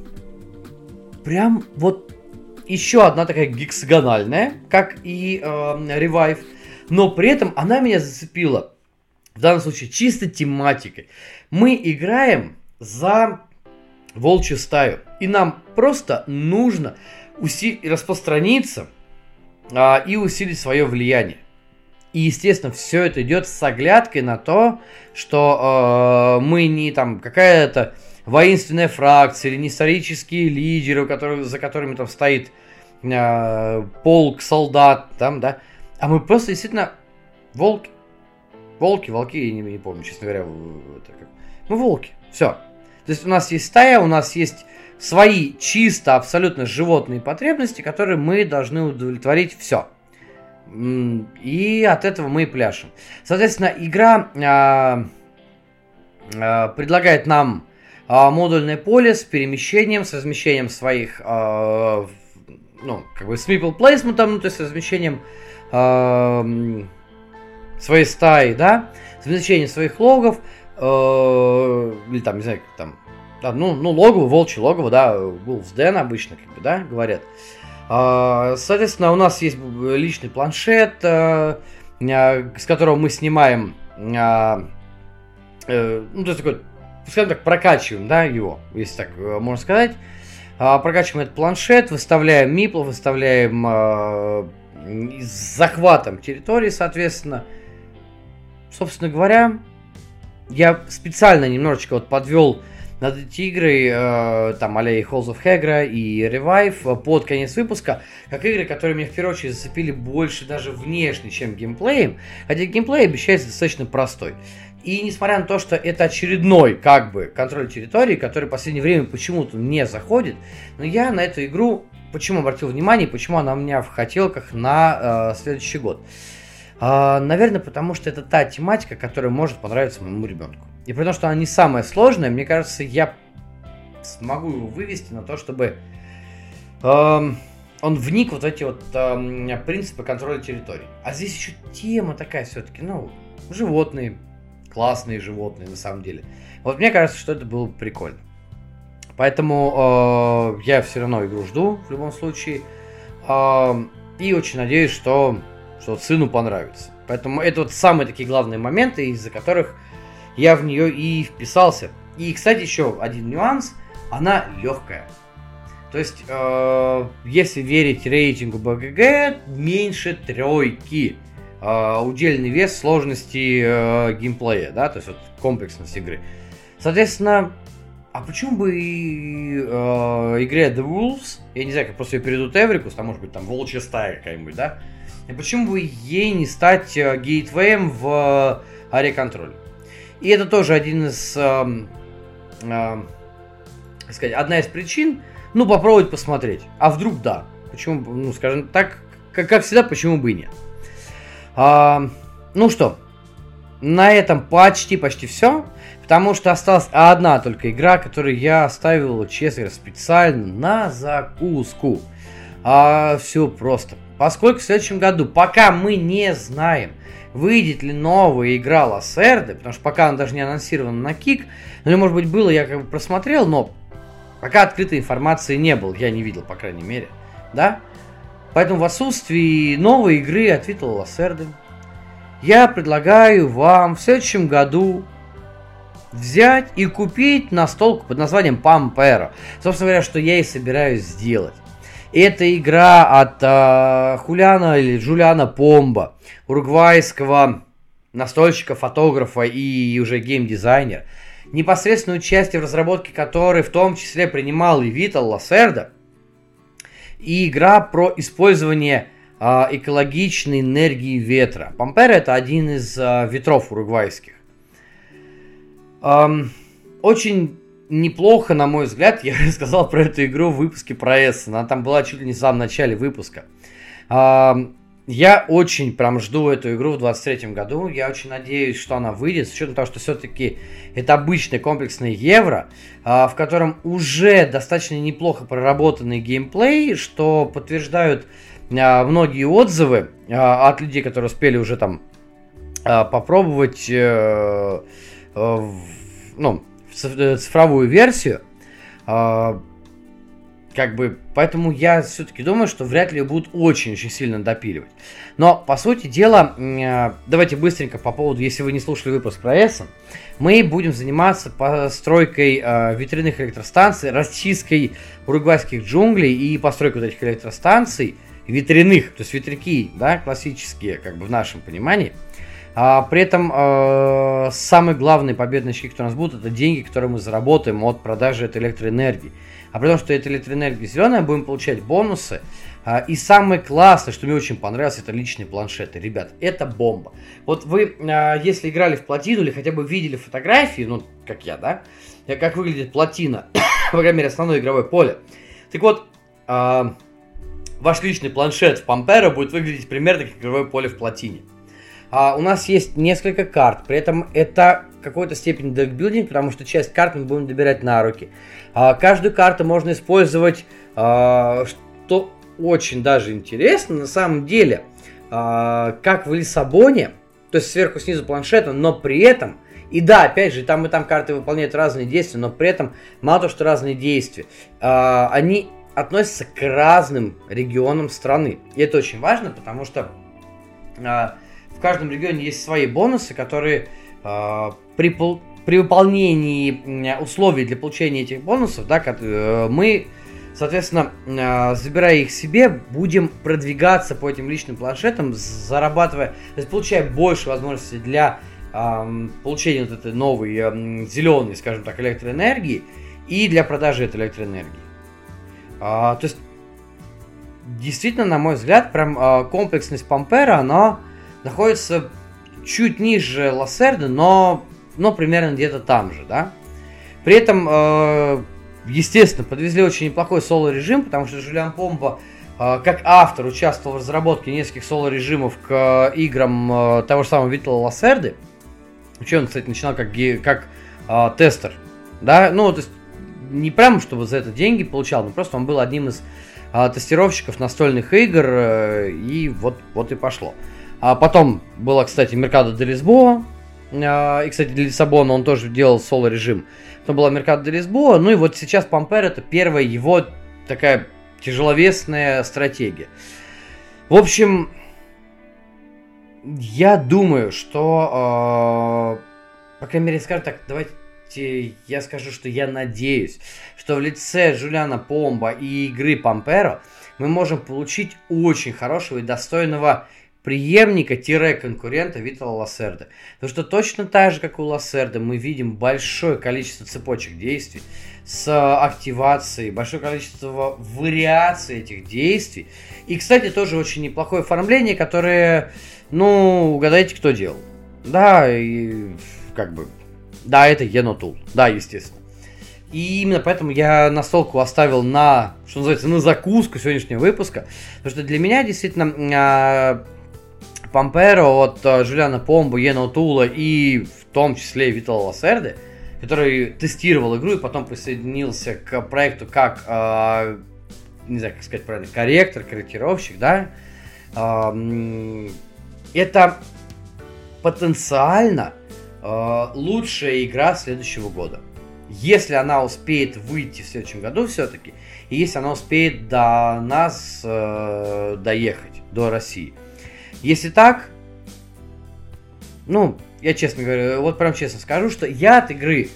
прям вот еще одна такая гексагональная, как и э, Revive, но при этом она меня зацепила. В данном случае чисто тематикой. Мы играем за волчью стаю. И нам просто нужно уси- распространиться а, и усилить свое влияние. И, естественно, все это идет с оглядкой на то, что э, мы не там какая-то воинственная фракция или не исторические лидеры, которые, за которыми там стоит э, полк солдат, там, да, а мы просто действительно волки. Волки, волки, я не, не помню, честно говоря. Это как... Мы волки, все. То есть у нас есть стая, у нас есть свои чисто абсолютно животные потребности, которые мы должны удовлетворить все. И от этого мы и пляшем. Соответственно, игра а, а, предлагает нам а, модульное поле с перемещением, с размещением своих, а, ну, как бы с people placement, ну, то есть с размещением а, своей стаи, да, с размещением своих логов, э, или там, не знаю, там, да, ну, ну, логово, волчье логово, да, Wolf's Den обычно, как бы, да, говорят. А, соответственно, у нас есть личный планшет, а, с которого мы снимаем, а, а, ну, то есть такой скажем так, прокачиваем, да, его, если так э, можно сказать. А, прокачиваем этот планшет, выставляем миплов, выставляем а, с захватом территории, соответственно. Собственно говоря, я специально немножечко вот подвел над эти игры, э, там, а Halls of Hegra и Revive под конец выпуска, как игры, которые меня в первую очередь зацепили больше даже внешне, чем геймплеем, хотя геймплей обещается достаточно простой. И несмотря на то, что это очередной, как бы, контроль территории, который в последнее время почему-то не заходит, но я на эту игру почему обратил внимание, почему она у меня в хотелках на э, следующий год. Э, наверное, потому что это та тематика, которая может понравиться моему ребенку. И при том, что она не самая сложная, мне кажется, я смогу его вывести на то, чтобы э, он вник вот в эти вот э, принципы контроля территории. А здесь еще тема такая все-таки, ну, животные, классные животные на самом деле. Вот мне кажется, что это было прикольно. Поэтому э, я все равно игру жду в любом случае. Э, и очень надеюсь, что, что сыну понравится. Поэтому это вот самые такие главные моменты, из-за которых я в нее и вписался. И, кстати, еще один нюанс. Она легкая. То есть, э, если верить рейтингу БГГ, меньше тройки э, удельный вес сложности э, геймплея, да, то есть вот комплексность игры. Соответственно, а почему бы и э, игре The Wolves, я не знаю, как просто ее перейдут Эврикус, там может быть там волчья стая какая-нибудь, да? И почему бы ей не стать э, гейтвеем в э, аре контроля? И это тоже один из, э, э, сказать, одна из причин, ну, попробовать посмотреть. А вдруг да? Почему, ну, скажем так, как, как всегда, почему бы и нет? А, ну что, на этом почти, почти все. Потому что осталась одна только игра, которую я оставил, честно специально на закуску. А, все просто. Поскольку в следующем году, пока мы не знаем, выйдет ли новая игра Лассерды, потому что пока она даже не анонсирована на Кик, ну или может быть было, я как бы просмотрел, но Пока открытой информации не было, я не видел, по крайней мере. Да? Поэтому в отсутствии новой игры от Витала Лассерды я предлагаю вам в следующем году взять и купить настолку под названием Pampero. Собственно говоря, что я и собираюсь сделать. Это игра от э, Хуляна или Джулиана Помба, уругвайского настольщика, фотографа и уже геймдизайнера непосредственное участие в разработке которой в том числе принимал и Витал Лассерда, и игра про использование э, экологичной энергии ветра. Пампера это один из э, ветров уругвайских. Очень неплохо, на мой взгляд, я рассказал про эту игру в выпуске про Эссен. Она там была чуть ли не в самом начале выпуска. Я очень прям жду эту игру в 23 году. Я очень надеюсь, что она выйдет, с учетом того, что все-таки это обычный комплексный евро, а, в котором уже достаточно неплохо проработанный геймплей, что подтверждают а, многие отзывы а, от людей, которые успели уже там попробовать э, ну, цифровую версию как бы, поэтому я все-таки думаю, что вряд ли будут очень-очень сильно допиливать. Но, по сути дела, э, давайте быстренько по поводу, если вы не слушали выпуск про Эссен, мы будем заниматься постройкой э, ветряных электростанций, расчисткой уругвайских джунглей и постройкой вот этих электростанций ветряных, то есть ветряки, да, классические, как бы в нашем понимании. А, при этом э, самый главный победный очки, которые у нас будут, это деньги, которые мы заработаем от продажи этой электроэнергии. А при том, что эта электроэнергия зеленая, будем получать бонусы. А, и самое классное, что мне очень понравилось, это личные планшеты. Ребят, это бомба. Вот вы, а, если играли в плотину или хотя бы видели фотографии, ну, как я, да, как выглядит плотина, по крайней мере, основное игровое поле. Так вот, а, ваш личный планшет в Пампера будет выглядеть примерно как игровое поле в плотине. А, у нас есть несколько карт, при этом это какой-то степени декбилдинг, потому что часть карт мы будем добирать на руки. А, каждую карту можно использовать, а, что очень даже интересно, на самом деле, а, как в Лиссабоне, то есть сверху снизу планшета, но при этом и да, опять же, там и там карты выполняют разные действия, но при этом мало того, что разные действия, э, они относятся к разным регионам страны. И это очень важно, потому что э, каждом регионе есть свои бонусы, которые э, при, при выполнении условий для получения этих бонусов, да, э, мы, соответственно, э, забирая их себе, будем продвигаться по этим личным планшетам, зарабатывая, то есть получая больше возможностей для э, получения вот этой новой э, зеленой, скажем так, электроэнергии и для продажи этой электроэнергии. А, то есть, действительно, на мой взгляд, прям комплексность Пампера, она находится чуть ниже Лассерды, но, но примерно где-то там же, да. При этом, э, естественно, подвезли очень неплохой соло-режим, потому что Жулиан Помпа э, как автор участвовал в разработке нескольких соло-режимов к э, играм э, того же самого Витала Лассерды. Вообще он, кстати, начинал как, как э, тестер, да, ну, то есть не прям, чтобы за это деньги получал, но просто он был одним из а, тестировщиков настольных игр, э, и вот, вот и пошло. А потом было, кстати, Меркадо де Лисбоа, и, кстати, для Лиссабона он тоже делал соло-режим. Потом была Меркадо де Лисбоа, ну и вот сейчас Пампер это первая его такая тяжеловесная стратегия. В общем, я думаю, что, э, по крайней мере, скажем так, давайте я скажу, что я надеюсь, что в лице Жулиана Помба и игры Памперо мы можем получить очень хорошего и достойного преемника-конкурента Витала Лассерда. Потому что точно так же, как у Лассерда, мы видим большое количество цепочек действий с активацией, большое количество вариаций этих действий. И, кстати, тоже очень неплохое оформление, которое, ну, угадайте, кто делал. Да, и как бы, да, это Енотул, да, естественно. И именно поэтому я настолку оставил на, что называется, на закуску сегодняшнего выпуска. Потому что для меня действительно Памперо от а, Жулиана Помбу, Йена Тула и в том числе Витала Лассерды, который тестировал игру и потом присоединился к проекту как, э, не знаю, как сказать правильно, корректор, корректировщик, да, э, это потенциально э, лучшая игра следующего года. Если она успеет выйти в следующем году все-таки, и если она успеет до нас э, доехать, до России. Если так, ну, я честно говорю, вот прям честно скажу, что я от игры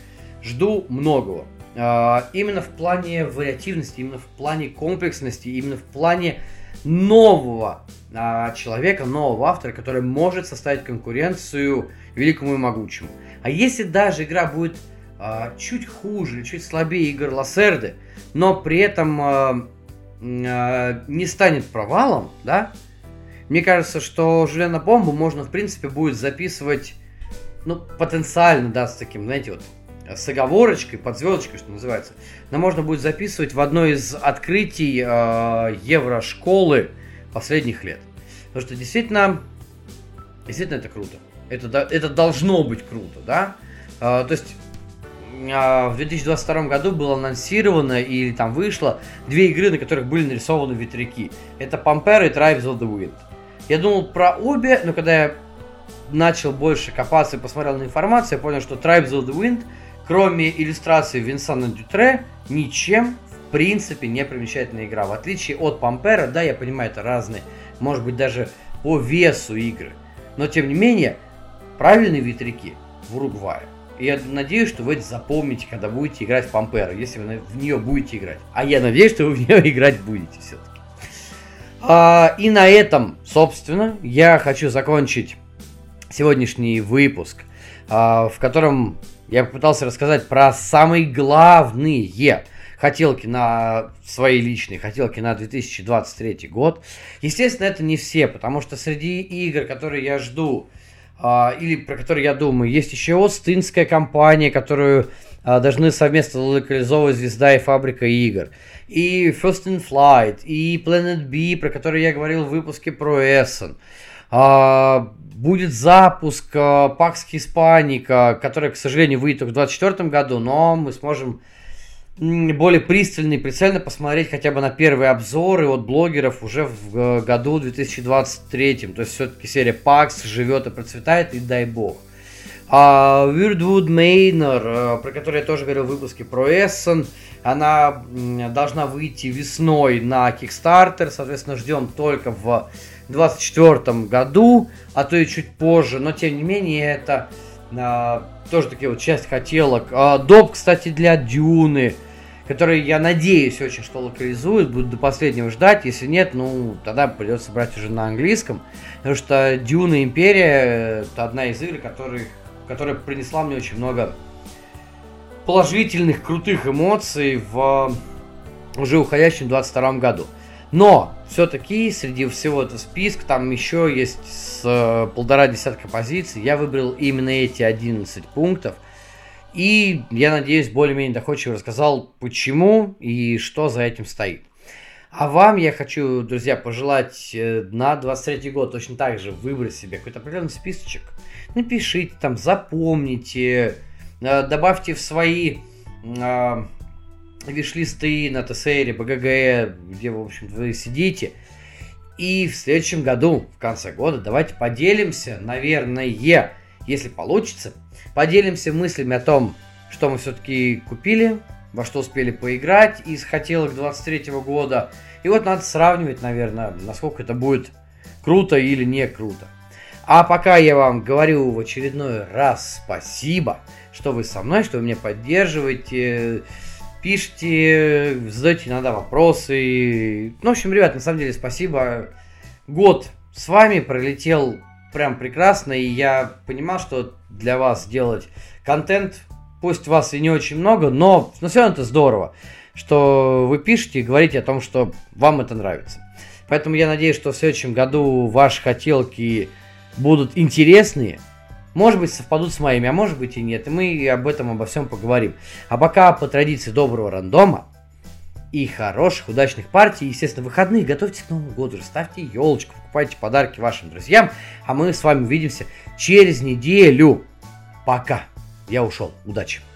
жду многого. А, именно в плане вариативности, именно в плане комплексности, именно в плане нового а, человека, нового автора, который может составить конкуренцию великому и могучему. А если даже игра будет а, чуть хуже, чуть слабее игр Лассерды, но при этом не станет провалом, да, мне кажется, что Жулена Бомбу можно, в принципе, будет записывать, ну, потенциально, да, с таким, знаете, вот, с оговорочкой, под звездочкой, что называется. Но можно будет записывать в одно из открытий э, еврошколы последних лет. Потому что действительно, действительно это круто. Это, это должно быть круто, да? Э, то есть в 2022 году было анонсировано или там вышло две игры, на которых были нарисованы ветряки. Это Pamper и Tribes of the Wind. Я думал про обе, но когда я начал больше копаться и посмотрел на информацию, я понял, что Tribes of the Wind, кроме иллюстрации Винсана Дютре, ничем в принципе не примечательная игра. В отличие от Пампера, да, я понимаю, это разные, может быть, даже по весу игры. Но, тем не менее, правильные ветряки в Уругвае. И я надеюсь, что вы это запомните, когда будете играть в Пампера, если вы в нее будете играть. А я надеюсь, что вы в нее играть будете все-таки. А, и на этом, собственно, я хочу закончить сегодняшний выпуск, а, в котором я попытался рассказать про самые главные хотелки на свои личные хотелки на 2023 год. Естественно, это не все, потому что среди игр, которые я жду, а, или про которые я думаю, есть еще Остинская компания, которую должны совместно локализовывать звезда и фабрика игр. И First in Flight, и Planet B, про который я говорил в выпуске про Essen. А, будет запуск а, PAX Hispanic, который, к сожалению, выйдет только в 2024 году, но мы сможем более пристально и прицельно посмотреть хотя бы на первые обзоры от блогеров уже в году 2023. То есть все-таки серия PAX живет и процветает, и дай бог. А Weirdwood Manor, э, про который я тоже говорил в выпуске про Эссен, она должна выйти весной на Kickstarter, соответственно, ждем только в 2024 году, а то и чуть позже, но тем не менее это а, тоже такие вот часть хотелок. А, доп, кстати, для Дюны, который, я надеюсь, очень что локализует, буду до последнего ждать, если нет, ну, тогда придется брать уже на английском, потому что Дюна Империя это одна из игр, которых которая принесла мне очень много положительных, крутых эмоций в уже уходящем 22 году. Но все-таки среди всего этого списка там еще есть с э, полтора десятка позиций. Я выбрал именно эти 11 пунктов. И я надеюсь, более-менее доходчиво рассказал, почему и что за этим стоит. А вам я хочу, друзья, пожелать э, на 23 год точно так же выбрать себе какой-то определенный списочек напишите там, запомните, э, добавьте в свои э, виш-листы на ТСР, БГГ, где, в общем вы сидите. И в следующем году, в конце года, давайте поделимся, наверное, если получится, поделимся мыслями о том, что мы все-таки купили, во что успели поиграть из хотелок 23 года. И вот надо сравнивать, наверное, насколько это будет круто или не круто. А пока я вам говорю в очередной раз спасибо, что вы со мной, что вы меня поддерживаете, пишите, задаете иногда вопросы. Ну, в общем, ребят, на самом деле спасибо. Год с вами пролетел прям прекрасно, и я понимал, что для вас делать контент, пусть вас и не очень много, но, но все равно это здорово, что вы пишете и говорите о том, что вам это нравится. Поэтому я надеюсь, что в следующем году ваши хотелки будут интересные, может быть, совпадут с моими, а может быть и нет. И мы об этом, обо всем поговорим. А пока по традиции доброго рандома и хороших, удачных партий, естественно, выходных, готовьтесь к Новому году, ставьте елочку, покупайте подарки вашим друзьям, а мы с вами увидимся через неделю. Пока. Я ушел. Удачи.